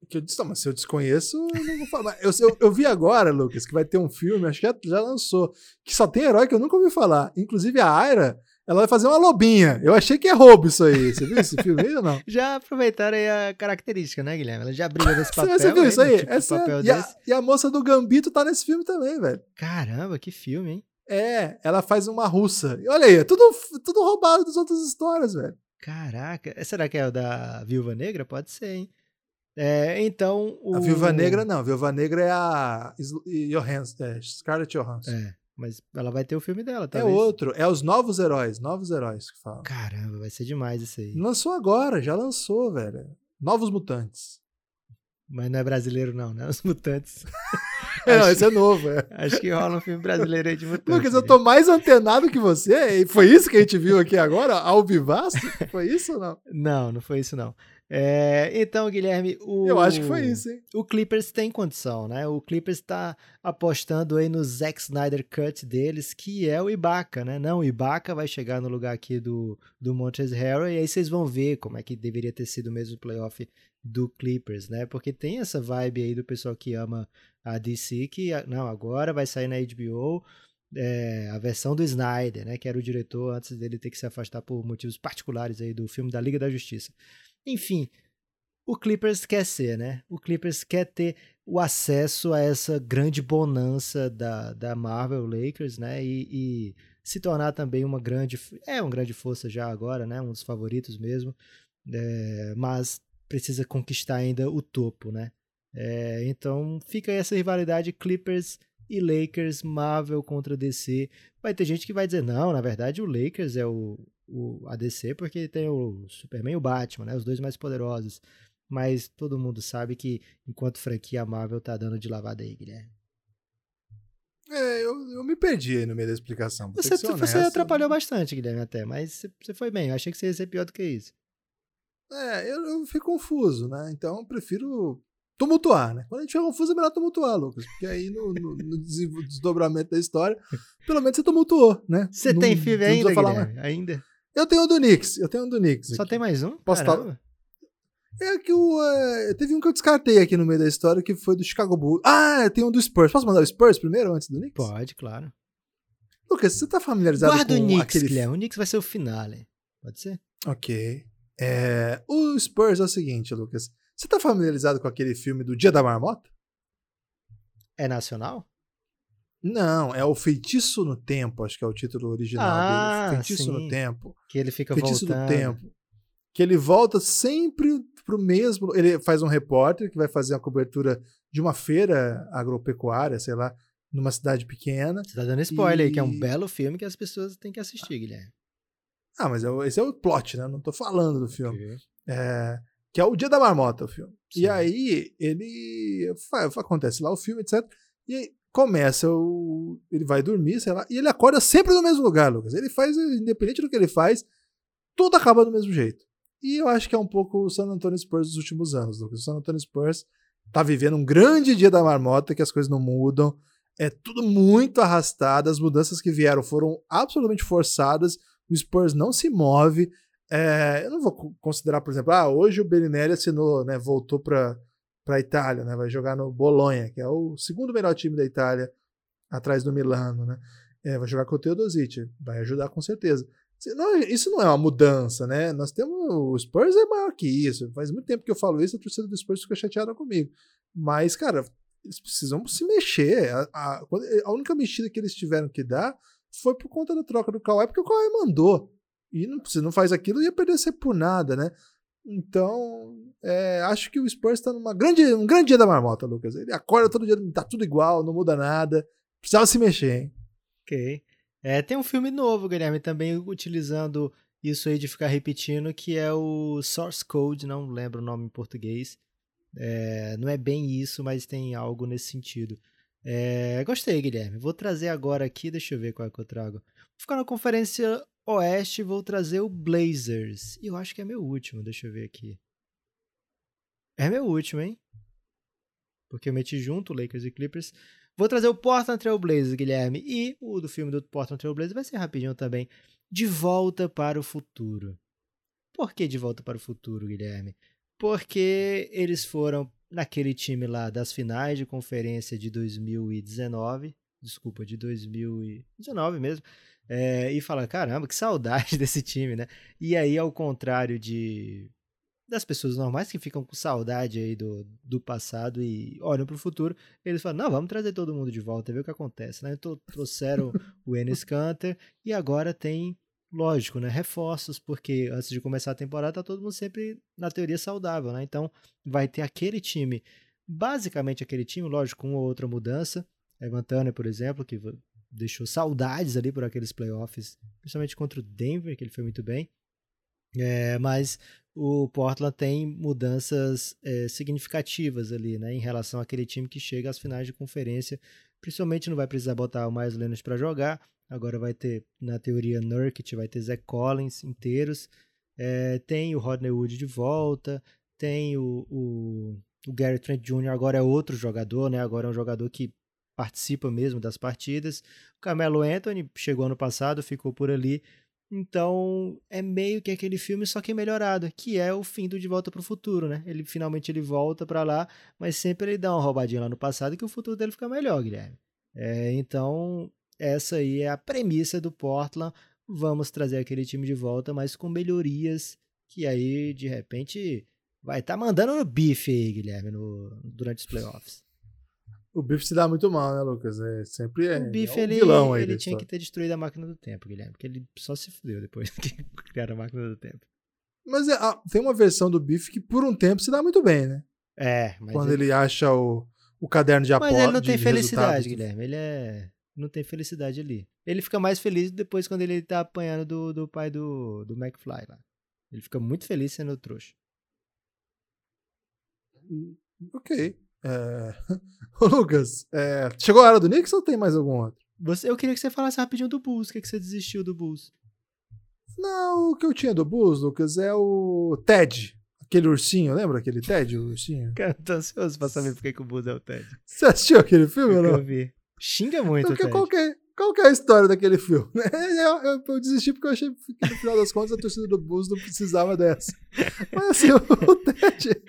Que eu disse, mas se eu desconheço, eu não vou falar. Eu, eu, eu, vi agora, Lucas, que vai ter um filme, acho que já, já lançou, que só tem herói que eu nunca ouvi falar. Inclusive a Aira, ela vai fazer uma lobinha. Eu achei que é roubo isso aí. Você viu esse filme aí ou não? Já aproveitaram aí a característica, né, Guilherme? Ela já briga desse papel. Você viu isso aí? Tipo Essa, é e, a, e, a, moça do Gambito tá nesse filme também, velho. Caramba, que filme, hein? É, ela faz uma russa. Olha aí, é tudo, tudo roubado das outras histórias, velho. Caraca, será que é o da Viúva Negra? Pode ser, hein? É, então. O... A Viúva Negra não, a Viúva Negra é a Johansson, é, Scarlett Johansson. É, mas ela vai ter o filme dela, tá? É outro, é os novos heróis, novos heróis que falam. Caramba, vai ser demais isso aí. Lançou agora, já lançou, velho. Novos Mutantes. Mas não é brasileiro, não, né? Os Mutantes. É, não, esse é novo, é. Acho que rola um filme brasileiro aí de mutantes. Lucas, eu tô mais antenado que você. E foi isso que a gente viu aqui agora? Ao vivaço? Foi isso ou não? Não, não foi isso não. É, então, Guilherme, o, eu acho que foi isso, hein? O Clippers tem condição, né? O Clippers está apostando aí no Zack Snyder Cut deles, que é o Ibaka, né? Não, o Ibaka vai chegar no lugar aqui do, do Montrezl Harrell e aí vocês vão ver como é que deveria ter sido mesmo o playoff do Clippers, né? Porque tem essa vibe aí do pessoal que ama a DC que não agora vai sair na HBO é, a versão do Snyder, né? Que era o diretor antes dele ter que se afastar por motivos particulares aí do filme da Liga da Justiça. Enfim, o Clippers quer ser, né? O Clippers quer ter o acesso a essa grande bonança da, da Marvel Lakers, né? E, e, se tornar também uma grande. É uma grande força já agora, né? Um dos favoritos mesmo. É, mas precisa conquistar ainda o topo, né? É, então fica essa rivalidade Clippers e Lakers, Marvel contra DC. Vai ter gente que vai dizer, não, na verdade o Lakers é o, o a DC porque tem o Superman e o Batman, né? Os dois mais poderosos. Mas todo mundo sabe que enquanto franquia a Marvel tá dando de lavada aí, Guilherme. É, eu, eu me perdi aí no meio da explicação. Você, você atrapalhou bastante, Guilherme, até, mas você foi bem. Eu achei que você ia ser pior do que isso. É, eu, eu fico confuso, né? Então eu prefiro tumultuar, né? Quando a gente fica confuso é melhor tumultuar, Lucas. Porque aí no, no, no desdobramento da história, pelo menos você tumultuou, né? Você não, tem filme ainda, Guilherme? Ainda? Eu tenho o do Knicks, eu tenho o do Knicks. Só aqui. tem mais um? Posso falar? É que o. Uh, teve um que eu descartei aqui no meio da história, que foi do Chicago Bulls. Ah, tem um do Spurs. Posso mandar o Spurs primeiro, antes do Knicks? Pode, claro. Lucas, você tá familiarizado Guarda com o Knicks, aquele... Guilherme. O Knicks vai ser o finale. Pode ser? Ok. É, o Spurs é o seguinte, Lucas. Você tá familiarizado com aquele filme do Dia da Marmota? É nacional? Não, é o Feitiço no Tempo, acho que é o título original ah, dele. Feitiço sim. no Tempo. Que ele fica Feitiço voltando. do Tempo. Que ele volta sempre pro mesmo. Ele faz um repórter que vai fazer uma cobertura de uma feira agropecuária, sei lá, numa cidade pequena. Você tá dando spoiler e... aí, que é um belo filme que as pessoas têm que assistir, Guilherme. Ah, mas é, esse é o plot, né? Não tô falando do filme. Okay. É, que é o Dia da Marmota, o filme. Sim. E aí, ele. Acontece lá o filme, etc. E aí começa o. Ele vai dormir, sei lá, e ele acorda sempre no mesmo lugar, Lucas. Ele faz, independente do que ele faz, tudo acaba do mesmo jeito. E eu acho que é um pouco o San Antonio Spurs dos últimos anos, Lucas. O San Antonio Spurs tá vivendo um grande dia da marmota, que as coisas não mudam. É tudo muito arrastado, as mudanças que vieram foram absolutamente forçadas, o Spurs não se move. É, eu não vou considerar, por exemplo, ah, hoje o Bellinelli assinou, né, voltou para a Itália, né, vai jogar no Bolonha, que é o segundo melhor time da Itália, atrás do Milano, né? É, vai jogar com o Teodosic, vai ajudar com certeza. Não, isso não é uma mudança, né? Nós temos. O Spurs é maior que isso. Faz muito tempo que eu falo isso, a torcida do Spurs fica chateada comigo. Mas, cara, eles precisam se mexer. A, a, a, única mexida que eles tiveram que dar foi por conta da troca do Kawhi, porque o Kawhi mandou. E não, se não faz aquilo, ia perder sempre por nada, né? Então, é, acho que o Spurs está numa grande, um grande dia da marmota, Lucas. Ele acorda todo dia, tá tudo igual, não muda nada. Precisava se mexer, hein? Ok. É, tem um filme novo, Guilherme, também utilizando isso aí de ficar repetindo, que é o Source Code, não lembro o nome em português. É, não é bem isso, mas tem algo nesse sentido. É, gostei, Guilherme. Vou trazer agora aqui, deixa eu ver qual é que eu trago. Vou ficar na Conferência Oeste, vou trazer o Blazers. E eu acho que é meu último, deixa eu ver aqui. É meu último, hein? Porque eu meti junto Lakers e Clippers. Vou trazer o Portland Trail Blazers, Guilherme. E o do filme do Portland Trail Blazers vai ser rapidinho também. De Volta para o Futuro. Por que De Volta para o Futuro, Guilherme? Porque eles foram naquele time lá das finais de conferência de 2019. Desculpa, de 2019 mesmo. É, e fala, caramba, que saudade desse time, né? E aí, ao contrário de das pessoas normais que ficam com saudade aí do, do passado e olham para o futuro, eles falam, não, vamos trazer todo mundo de volta, ver o que acontece, né? Então, trouxeram o Enes Kanter e agora tem, lógico, né, reforços, porque antes de começar a temporada tá todo mundo sempre, na teoria, saudável, né? Então, vai ter aquele time, basicamente aquele time, lógico, com uma ou outra mudança, Evan Turner, por exemplo, que deixou saudades ali por aqueles playoffs, principalmente contra o Denver, que ele foi muito bem, é, mas o Portland tem mudanças é, significativas ali, né, em relação àquele time que chega às finais de conferência. Principalmente não vai precisar botar o Miles Leonard para jogar. Agora vai ter, na teoria, Nurkic, vai ter Zach Collins inteiros. É, tem o Rodney Wood de volta. Tem o, o, o Gary Trent Jr. agora é outro jogador, né? Agora é um jogador que participa mesmo das partidas. O Carmelo Anthony chegou ano passado, ficou por ali. Então, é meio que aquele filme só que melhorado, que é o fim do De Volta para o Futuro, né? Ele finalmente ele volta para lá, mas sempre ele dá uma roubadinha lá no passado que o futuro dele fica melhor, Guilherme. É, então, essa aí é a premissa do Portland. Vamos trazer aquele time de volta, mas com melhorias que aí, de repente, vai estar tá mandando no bife aí, Guilherme, no, durante os playoffs. O Biff se dá muito mal, né, Lucas? É, sempre é. O Biff, é um ele, vilão aí ele tinha que ter destruído a máquina do tempo, Guilherme, porque ele só se fudeu depois que criaram a máquina do tempo. Mas é, tem uma versão do Biff que por um tempo se dá muito bem, né? É, mas. Quando ele, ele acha o, o caderno de aposta. Mas ele não tem felicidade, Guilherme. Ele é. Não tem felicidade ali. Ele fica mais feliz depois quando ele tá apanhando do, do pai do, do McFly lá. Ele fica muito feliz sendo trouxa. Ok. É... Ô, Lucas, é... chegou a hora do Knicks ou tem mais algum outro? Você, eu queria que você falasse rapidinho do Bulls. O que, que você desistiu do Bulls? Não, o que eu tinha do Bulls, Lucas, é o Ted. Aquele ursinho, lembra aquele Ted, o ursinho? Cara, tô ansioso pra saber por que, que o Bulls é o Ted. Você assistiu aquele filme ou não? Eu vi. Xinga muito, Porque Ted. qualquer, qual que é a história daquele filme? Eu, eu, eu, desisti porque eu achei que no final das contas a torcida do Bulls não precisava dessa. Mas assim, o, o Ted,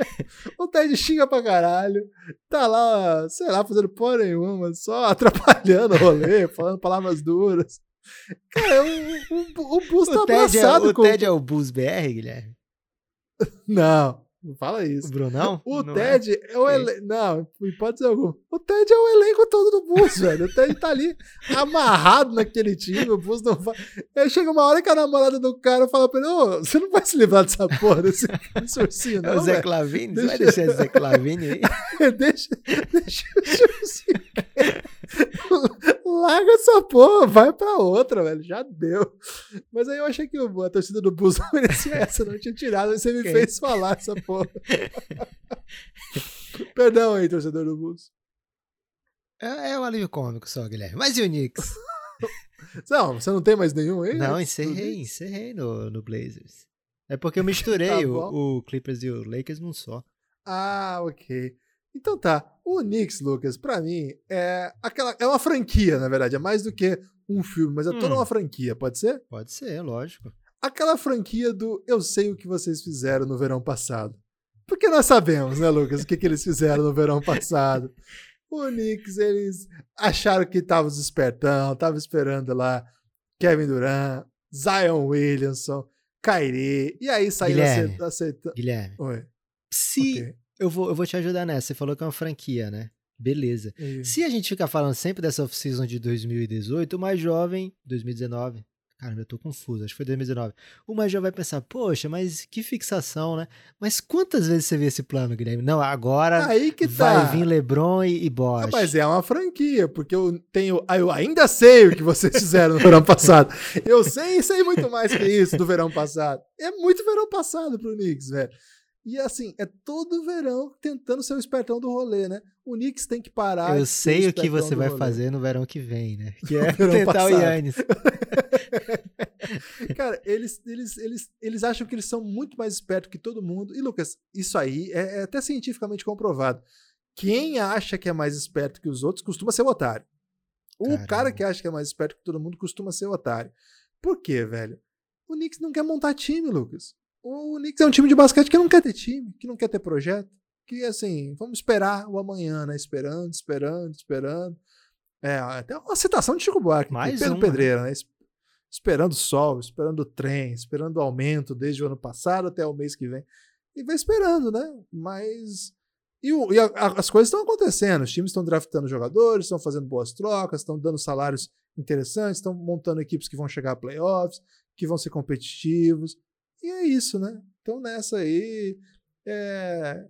o Ted xinga pra caralho, tá lá, sei lá, fazendo porra nenhuma, só atrapalhando o rolê, falando palavras duras. Cara, o, o, o Bulls tá o Ted abraçado é, com... O Ted é o Bulls BR, Guilherme? Não. Não fala isso. O Brunão? O não Ted é, é o elenco. Não, hipótese alguma. O Ted é o elenco todo do Bulls, velho. O Ted tá ali amarrado naquele time. O Bulls não vai. Aí chega uma hora que a namorada do cara fala pra ele: Ô, você não vai se livrar dessa porra desse, ursinho, não. É o Zé. Clavini? Deixa- Vai deixar esse Zé Clavini aí? deixa, deixa o ursinho. Porra, vai pra outra, velho. Já deu. Mas aí eu achei que a torcida do Bulls não merecia essa, não tinha tirado. Aí você me fez falar essa porra. Perdão aí, torcedor do Bulls. É, é um alívio cômico só, Guilherme. Mas e o Knicks? Não, você não tem mais nenhum aí? Não, do encerrei, encerrei no, no Blazers. É porque eu misturei Tá o, o Clippers e o Lakers num só. Ah, ok. Então tá, o Knicks, Lucas, pra mim, é aquela é uma franquia, na verdade, é mais do que um filme, mas é toda Hum. uma franquia, pode ser? Pode ser, lógico. Aquela franquia do eu sei o que vocês fizeram no verão passado. Porque nós sabemos, né, Lucas, o que, que eles fizeram no verão passado. O Knicks, eles acharam que tava os espertão, tava esperando lá Kevin Durant, Zion Williamson, Kyrie, e aí saíram Guilherme. aceita-. Guilherme, Oi, se ok. Eu, vou, eu vou te ajudar nessa. Você falou que é uma franquia, né? Beleza. Isso. Se a gente ficar falando sempre dessa off-season de 2018, o mais jovem, 2019, caramba, eu tô confuso, acho que foi 2019. O mais jovem vai pensar, poxa, mas que fixação, né? Mas quantas vezes você viu esse plano, Guilherme? Não, agora Aí que tá. vai vir LeBron e, e Bosch. Ah, Mas é uma franquia, porque eu tenho. ah, Eu ainda sei o que vocês fizeram no verão passado. Eu sei e sei muito mais que isso do verão passado. É muito verão passado pro Knicks, velho. E assim, é todo verão tentando ser o espertão do rolê, né? O Knicks tem que parar. Eu sei o que você vai rolê. fazer no verão que vem, né? Que é tentar o passado. Yannis. Cara, eles, eles, eles, eles acham que eles são muito mais espertos que todo mundo. E, Lucas, isso aí é, é até cientificamente comprovado. Quem acha que é mais esperto que os outros costuma ser o otário. O Caramba. cara que acha que é mais esperto que todo mundo costuma ser o otário. Por quê, velho? O Knicks não quer montar time, Lucas. O Knicks é um time de basquete que não quer ter time, que não quer ter projeto. Que, assim, vamos esperar o amanhã, né? Esperando, esperando, esperando. É, até uma citação de Chico Buarque. Mais Pedro uma, né? Pedreira, né? Es- Esperando o sol, esperando o trem, esperando o aumento desde o ano passado até o mês que vem. E vai esperando, né? Mas. E, o- e a- a- as coisas estão acontecendo. Os times estão draftando jogadores, estão fazendo boas trocas, estão dando salários interessantes, estão montando equipes que vão chegar a playoffs, que vão ser competitivos. E é isso, né? Então nessa aí. é,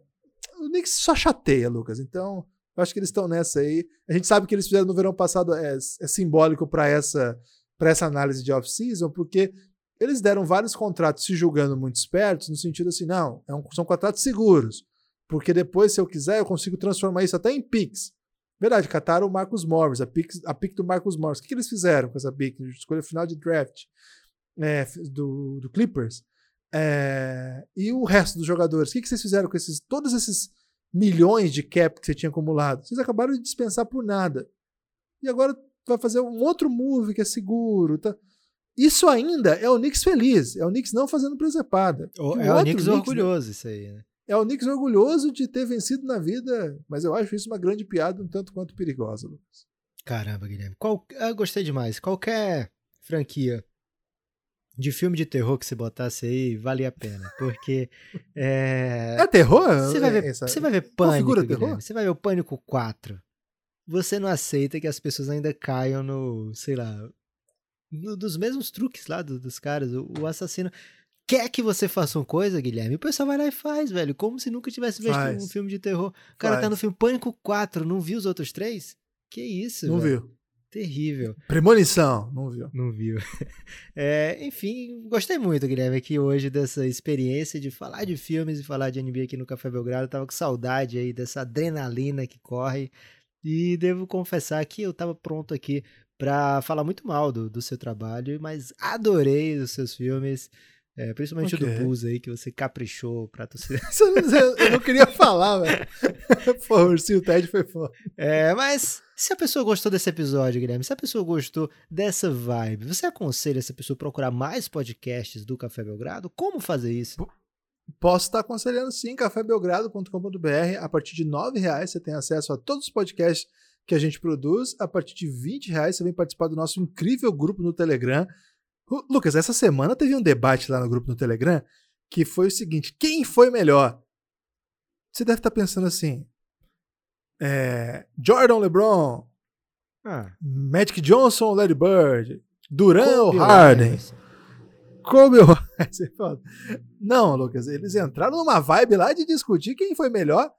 O Knicks só chateia, Lucas. Então, eu acho que eles estão nessa aí. A gente sabe que eles fizeram no verão passado é, é simbólico para essa, pra essa análise de off-season, porque eles deram vários contratos se julgando muito espertos, no sentido assim, não, é um- são contratos seguros. Porque depois, se eu quiser, eu consigo transformar isso até em picks. Verdade, cataram o Marcus Morris, a pick, a pick do Marcus Morris. O que, que eles fizeram com essa pick? Escolha final de draft é, do, do Clippers. É, e o resto dos jogadores? O que, que vocês fizeram com esses, todos esses milhões de cap que você tinha acumulado? Vocês acabaram de dispensar por nada. E agora vai fazer um outro move que é seguro. Tá? Isso ainda é o Knicks feliz. É o Knicks não fazendo presepada. O- Que É o outro Knicks né? orgulhoso, isso aí, né? É o Knicks orgulhoso de ter vencido na vida, mas eu acho isso uma grande piada, um tanto quanto perigosa, Lucas. Caramba, Guilherme. Qual... Ah, gostei demais. Qualquer franquia de filme de terror que você botasse aí, valia a pena. Porque. É... É terror? Você vai ver, Essa- você vai ver Pânico. Você vai ver o Pânico 4. Você não aceita que as pessoas ainda caiam no, sei lá, no- dos mesmos truques lá do- dos caras. O, o assassino quer que você faça uma coisa, Guilherme, o pessoal vai lá e faz, velho. Como se nunca tivesse visto Faz. um filme de terror. O cara tá Faz. no filme Pânico 4, não viu os outros três? Que isso, Não velho. viu. Terrível. Premonição, não viu. Não viu. É, enfim, gostei muito, Guilherme, aqui hoje dessa experiência de falar de filmes e falar de NBA aqui no Café Belgrado. tava com saudade aí dessa adrenalina que corre. E devo confessar que eu tava pronto aqui pra falar muito mal do, do seu trabalho, mas adorei os seus filmes. É, principalmente o Ok. do Bus aí, que você caprichou pra torcida. Eu não- queria falar, velho. Pô, o Ursinho Ted foi foda. É, mas se a pessoa gostou desse episódio, Guilherme, se a pessoa gostou dessa vibe, você aconselha essa pessoa a procurar mais podcasts do Café Belgrado? Como fazer isso? Posso estar aconselhando sim, cafébelgrado.com.br. A partir de 9 reais você tem acesso a todos os podcasts que a gente produz. A partir de 20 reais você vem participar do nosso incrível grupo no Telegram. Lu- Lucas, essa semana teve um debate lá no grupo no Telegram que foi o seguinte: quem foi melhor? Você deve estar pensando assim: é, Jordan LeBron, Ah, Magic Johnson ou Larry Bird, Duran ou Harden. Kobe ou fala, Não, Lucas, eles entraram numa vibe lá de discutir quem foi melhor,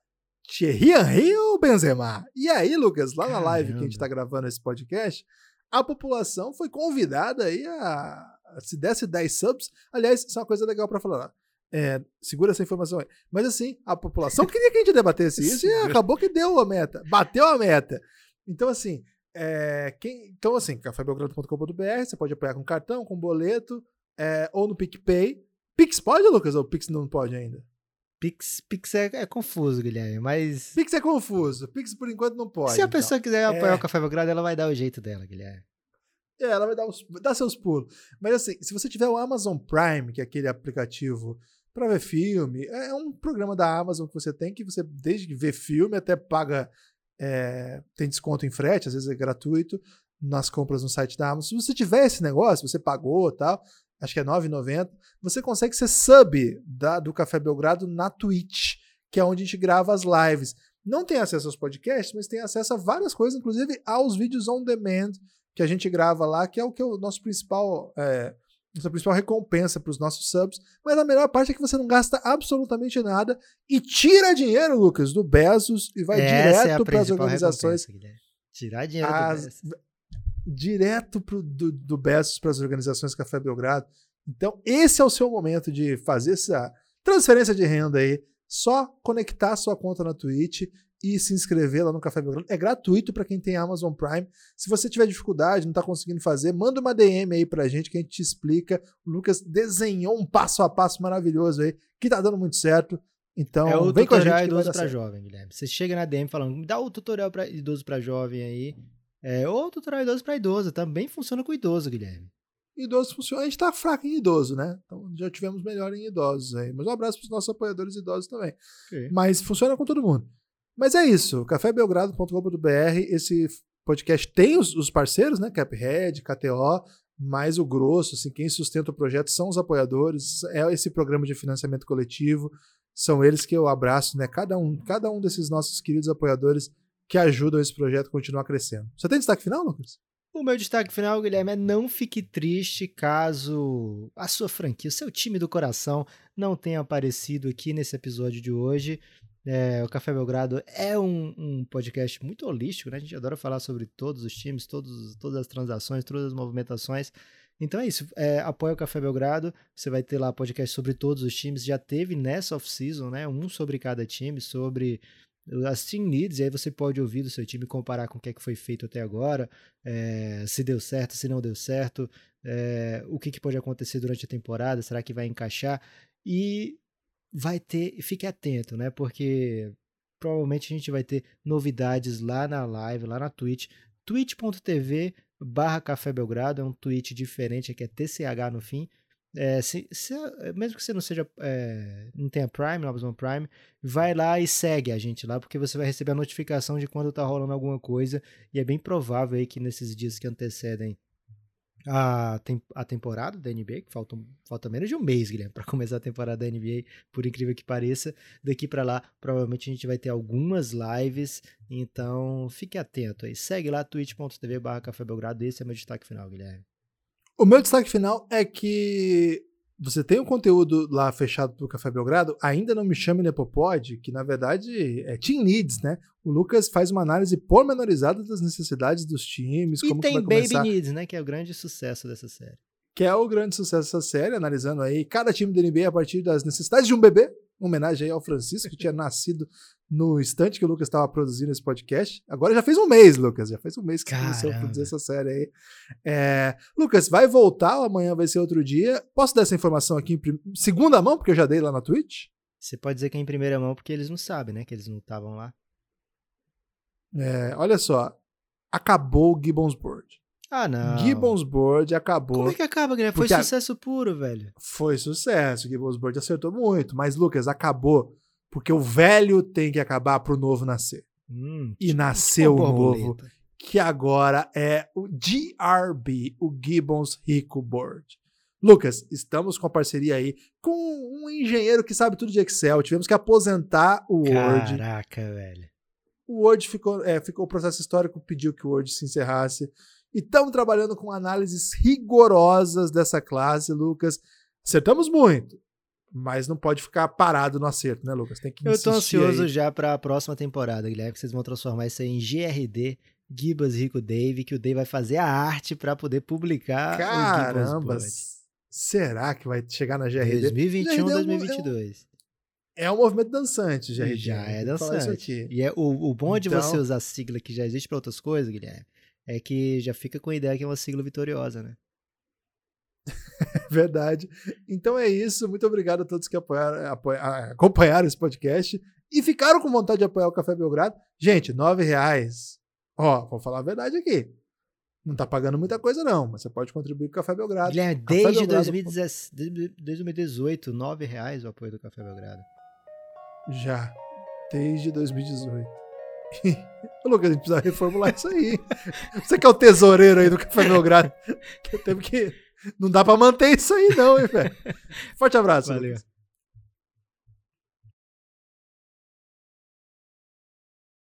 Thierry Henry ou Benzema. E aí, Lucas, lá na live que a gente Caramba. tá gravando esse podcast, a população foi convidada aí a, se desse 10 subs, aliás, isso é uma coisa legal pra falar. É, segura essa informação aí. Mas assim, a população queria que a gente debatesse isso e acabou que deu a meta, bateu a meta. Então, assim, é, quem, então, assim, cafébelgrado.com.br, você pode apoiar com cartão, com boleto, é, ou no PicPay. Pix pode, Lucas? Ou Pix não pode ainda? Pix, Pix é, é confuso, Guilherme, mas. Pix é confuso. Pix por enquanto não pode. Se a então. pessoa quiser apoiar É. o Café Belgrado, ela vai dar o jeito dela, Guilherme. É, ela vai dar, os, dar seus pulos. Mas assim, se você tiver o Amazon Prime, que é aquele aplicativo para ver filme, é um programa da Amazon que você tem que você, desde que vê filme, até paga. é, tem desconto em frete, às vezes é gratuito nas compras no site da Amazon. Se você tiver esse negócio, você pagou e tal, acho que é R$ 9,90, você consegue ser sub da, do Café Belgrado na Twitch, que é onde a gente grava as lives. Não tem acesso aos podcasts, mas tem acesso a várias coisas, inclusive aos vídeos on demand que a gente grava lá, que é o que é o nosso principal, é, nossa principal recompensa para os nossos subs. Mas a melhor parte é que você não gasta absolutamente nada e tira dinheiro, Lucas, do Bezos e vai Essa é direto para as organizações. Tirar dinheiro as- do Bezos. Direto pro, do, do Bezos para as organizações Café Belgrado. Então, esse é o seu momento de fazer essa transferência de renda aí. Só conectar a sua conta na Twitch e se inscrever lá no Café Belgrado. É gratuito para quem tem Amazon Prime. Se você tiver dificuldade, não está conseguindo fazer, manda uma DM aí pra gente que a gente te explica. O Lucas desenhou um passo a passo maravilhoso aí, que tá dando muito certo. Então, É o vem com a gente tutorial idoso certo. jovem, Guilherme. Você chega na DM falando, me dá o tutorial pra idoso pra jovem aí. É, ou tutorial idoso pra idoso. Também funciona com idoso, Guilherme. Idoso funciona. A gente tá fraco em idoso, né? Então já tivemos melhor em idosos aí. Mas um abraço pros nossos apoiadores idosos também. Mas funciona com todo mundo. Mas é isso. cafébelgrado.com.br. Esse podcast tem os, os parceiros, né? Caphead, KTO, mas o grosso, assim, quem sustenta o projeto são os apoiadores. É esse programa de financiamento coletivo. São eles que eu abraço, né? Cada um, cada um desses nossos queridos apoiadores que ajudam esse projeto a continuar crescendo. Você tem destaque final, Lucas? O meu destaque final, Guilherme, é não fique triste caso a sua franquia, o seu time do coração não tenha aparecido aqui nesse episódio de hoje. É, o Café Belgrado é um, um podcast muito holístico, né? A gente adora falar sobre todos os times, todos, todas as transações, todas as movimentações. Então é isso, é, apoia o Café Belgrado, você vai ter lá podcast sobre todos os times, já teve nessa off-season, né? Um sobre cada time, sobre as team needs, e aí você pode ouvir do seu time, comparar com o que, é que foi feito até agora, é, se deu certo, se não deu certo, é, o que, que pode acontecer durante a temporada, será que vai encaixar? E vai ter, fique atento, né? Porque provavelmente a gente vai ter novidades lá na live, lá na Twitch, twitch.tv barra Café Belgrado, é um tweet diferente, aqui é TCH no fim. É, se, se- mesmo que você não seja é, não tenha Prime, no Amazon Prime, vai lá e segue a gente lá, porque você vai receber a notificação de quando tá rolando alguma coisa, e é bem provável aí que nesses dias que antecedem a, tem, a temporada da NBA, que falta, falta menos de um mês, Guilherme, para começar a temporada da NBA, por incrível que pareça, daqui para lá, provavelmente a gente vai ter algumas lives, então fique atento aí, segue lá twitch.tv barra esse é meu destaque final, Guilherme. O meu destaque final é que você tem um conteúdo lá fechado do Café Belgrado, ainda não me chame Nepopod, que na verdade é Team Needs, né? O Lucas faz uma análise pormenorizada das necessidades dos times, E como que tem vai Baby começar, Needs, né, que é o grande sucesso dessa série. que é o grande sucesso dessa série, analisando aí cada time da NBA a partir das necessidades de um bebê, homenagem aí ao Francisco, que tinha nascido no instante que o Lucas estava produzindo esse podcast. Agora já fez um mês, Lucas, já fez um mês que você começou a Caramba. produzir essa série aí. É, Lucas, vai voltar, amanhã vai ser outro dia. Posso dar essa informação aqui em prim- segunda mão, porque eu já dei lá na Twitch? Você pode dizer que é em primeira mão porque eles não sabem, né, que eles não estavam lá. É, olha só, acabou o Gibbons Board. Ah, não. Gibbons Board acabou. Como é que acaba, Guilherme? Foi Porque a- sucesso puro, velho. Foi sucesso, o Gibbons Board acertou muito, mas Lucas, acabou porque o velho tem que acabar pro novo nascer. Hum, E tipo nasceu o novo, que agora é o GRB, o Gibbons Rico Board. Lucas, estamos com a parceria aí com um engenheiro que sabe tudo de Excel. Tivemos que aposentar o Word. Caraca, velho. O Word ficou, é, ficou o processo histórico, pediu que o Word se encerrasse. E estamos trabalhando com análises rigorosas dessa classe, Lucas. Acertamos muito, mas não pode ficar parado no acerto, né, Lucas? Tem que Eu tô insistir ansioso aí. já pra próxima temporada, Guilherme, que vocês vão transformar isso aí em GRD, Gibas Rico Dave, que o Dave vai fazer a arte pra poder publicar Caramba, será que vai chegar na GRD? 2021, GRD é um- 2022. É um movimento dançante, GRD. Já é dançante. E é, o, o bom de Então- você usar sigla que já existe pra outras coisas, Guilherme, é que já fica com a ideia que é uma sigla vitoriosa, né? verdade. Então é isso. Muito obrigado a todos que apoiaram, apoiaram, acompanharam esse podcast e ficaram com vontade de apoiar o Café Belgrado. Gente, nove reais. Ó, vou falar a verdade aqui. Não tá pagando muita coisa, não, mas você pode contribuir com o Café Belgrado. Guilherme, desde 2018, nove reais o apoio do Café Belgrado. Já. Desde 2018. Lucas, a gente precisa reformular isso aí. Você que é o tesoureiro aí do Café Belgrado. Teve que. Não dá pra manter isso aí, não, hein, velho. Forte abraço. Valeu. Lucas.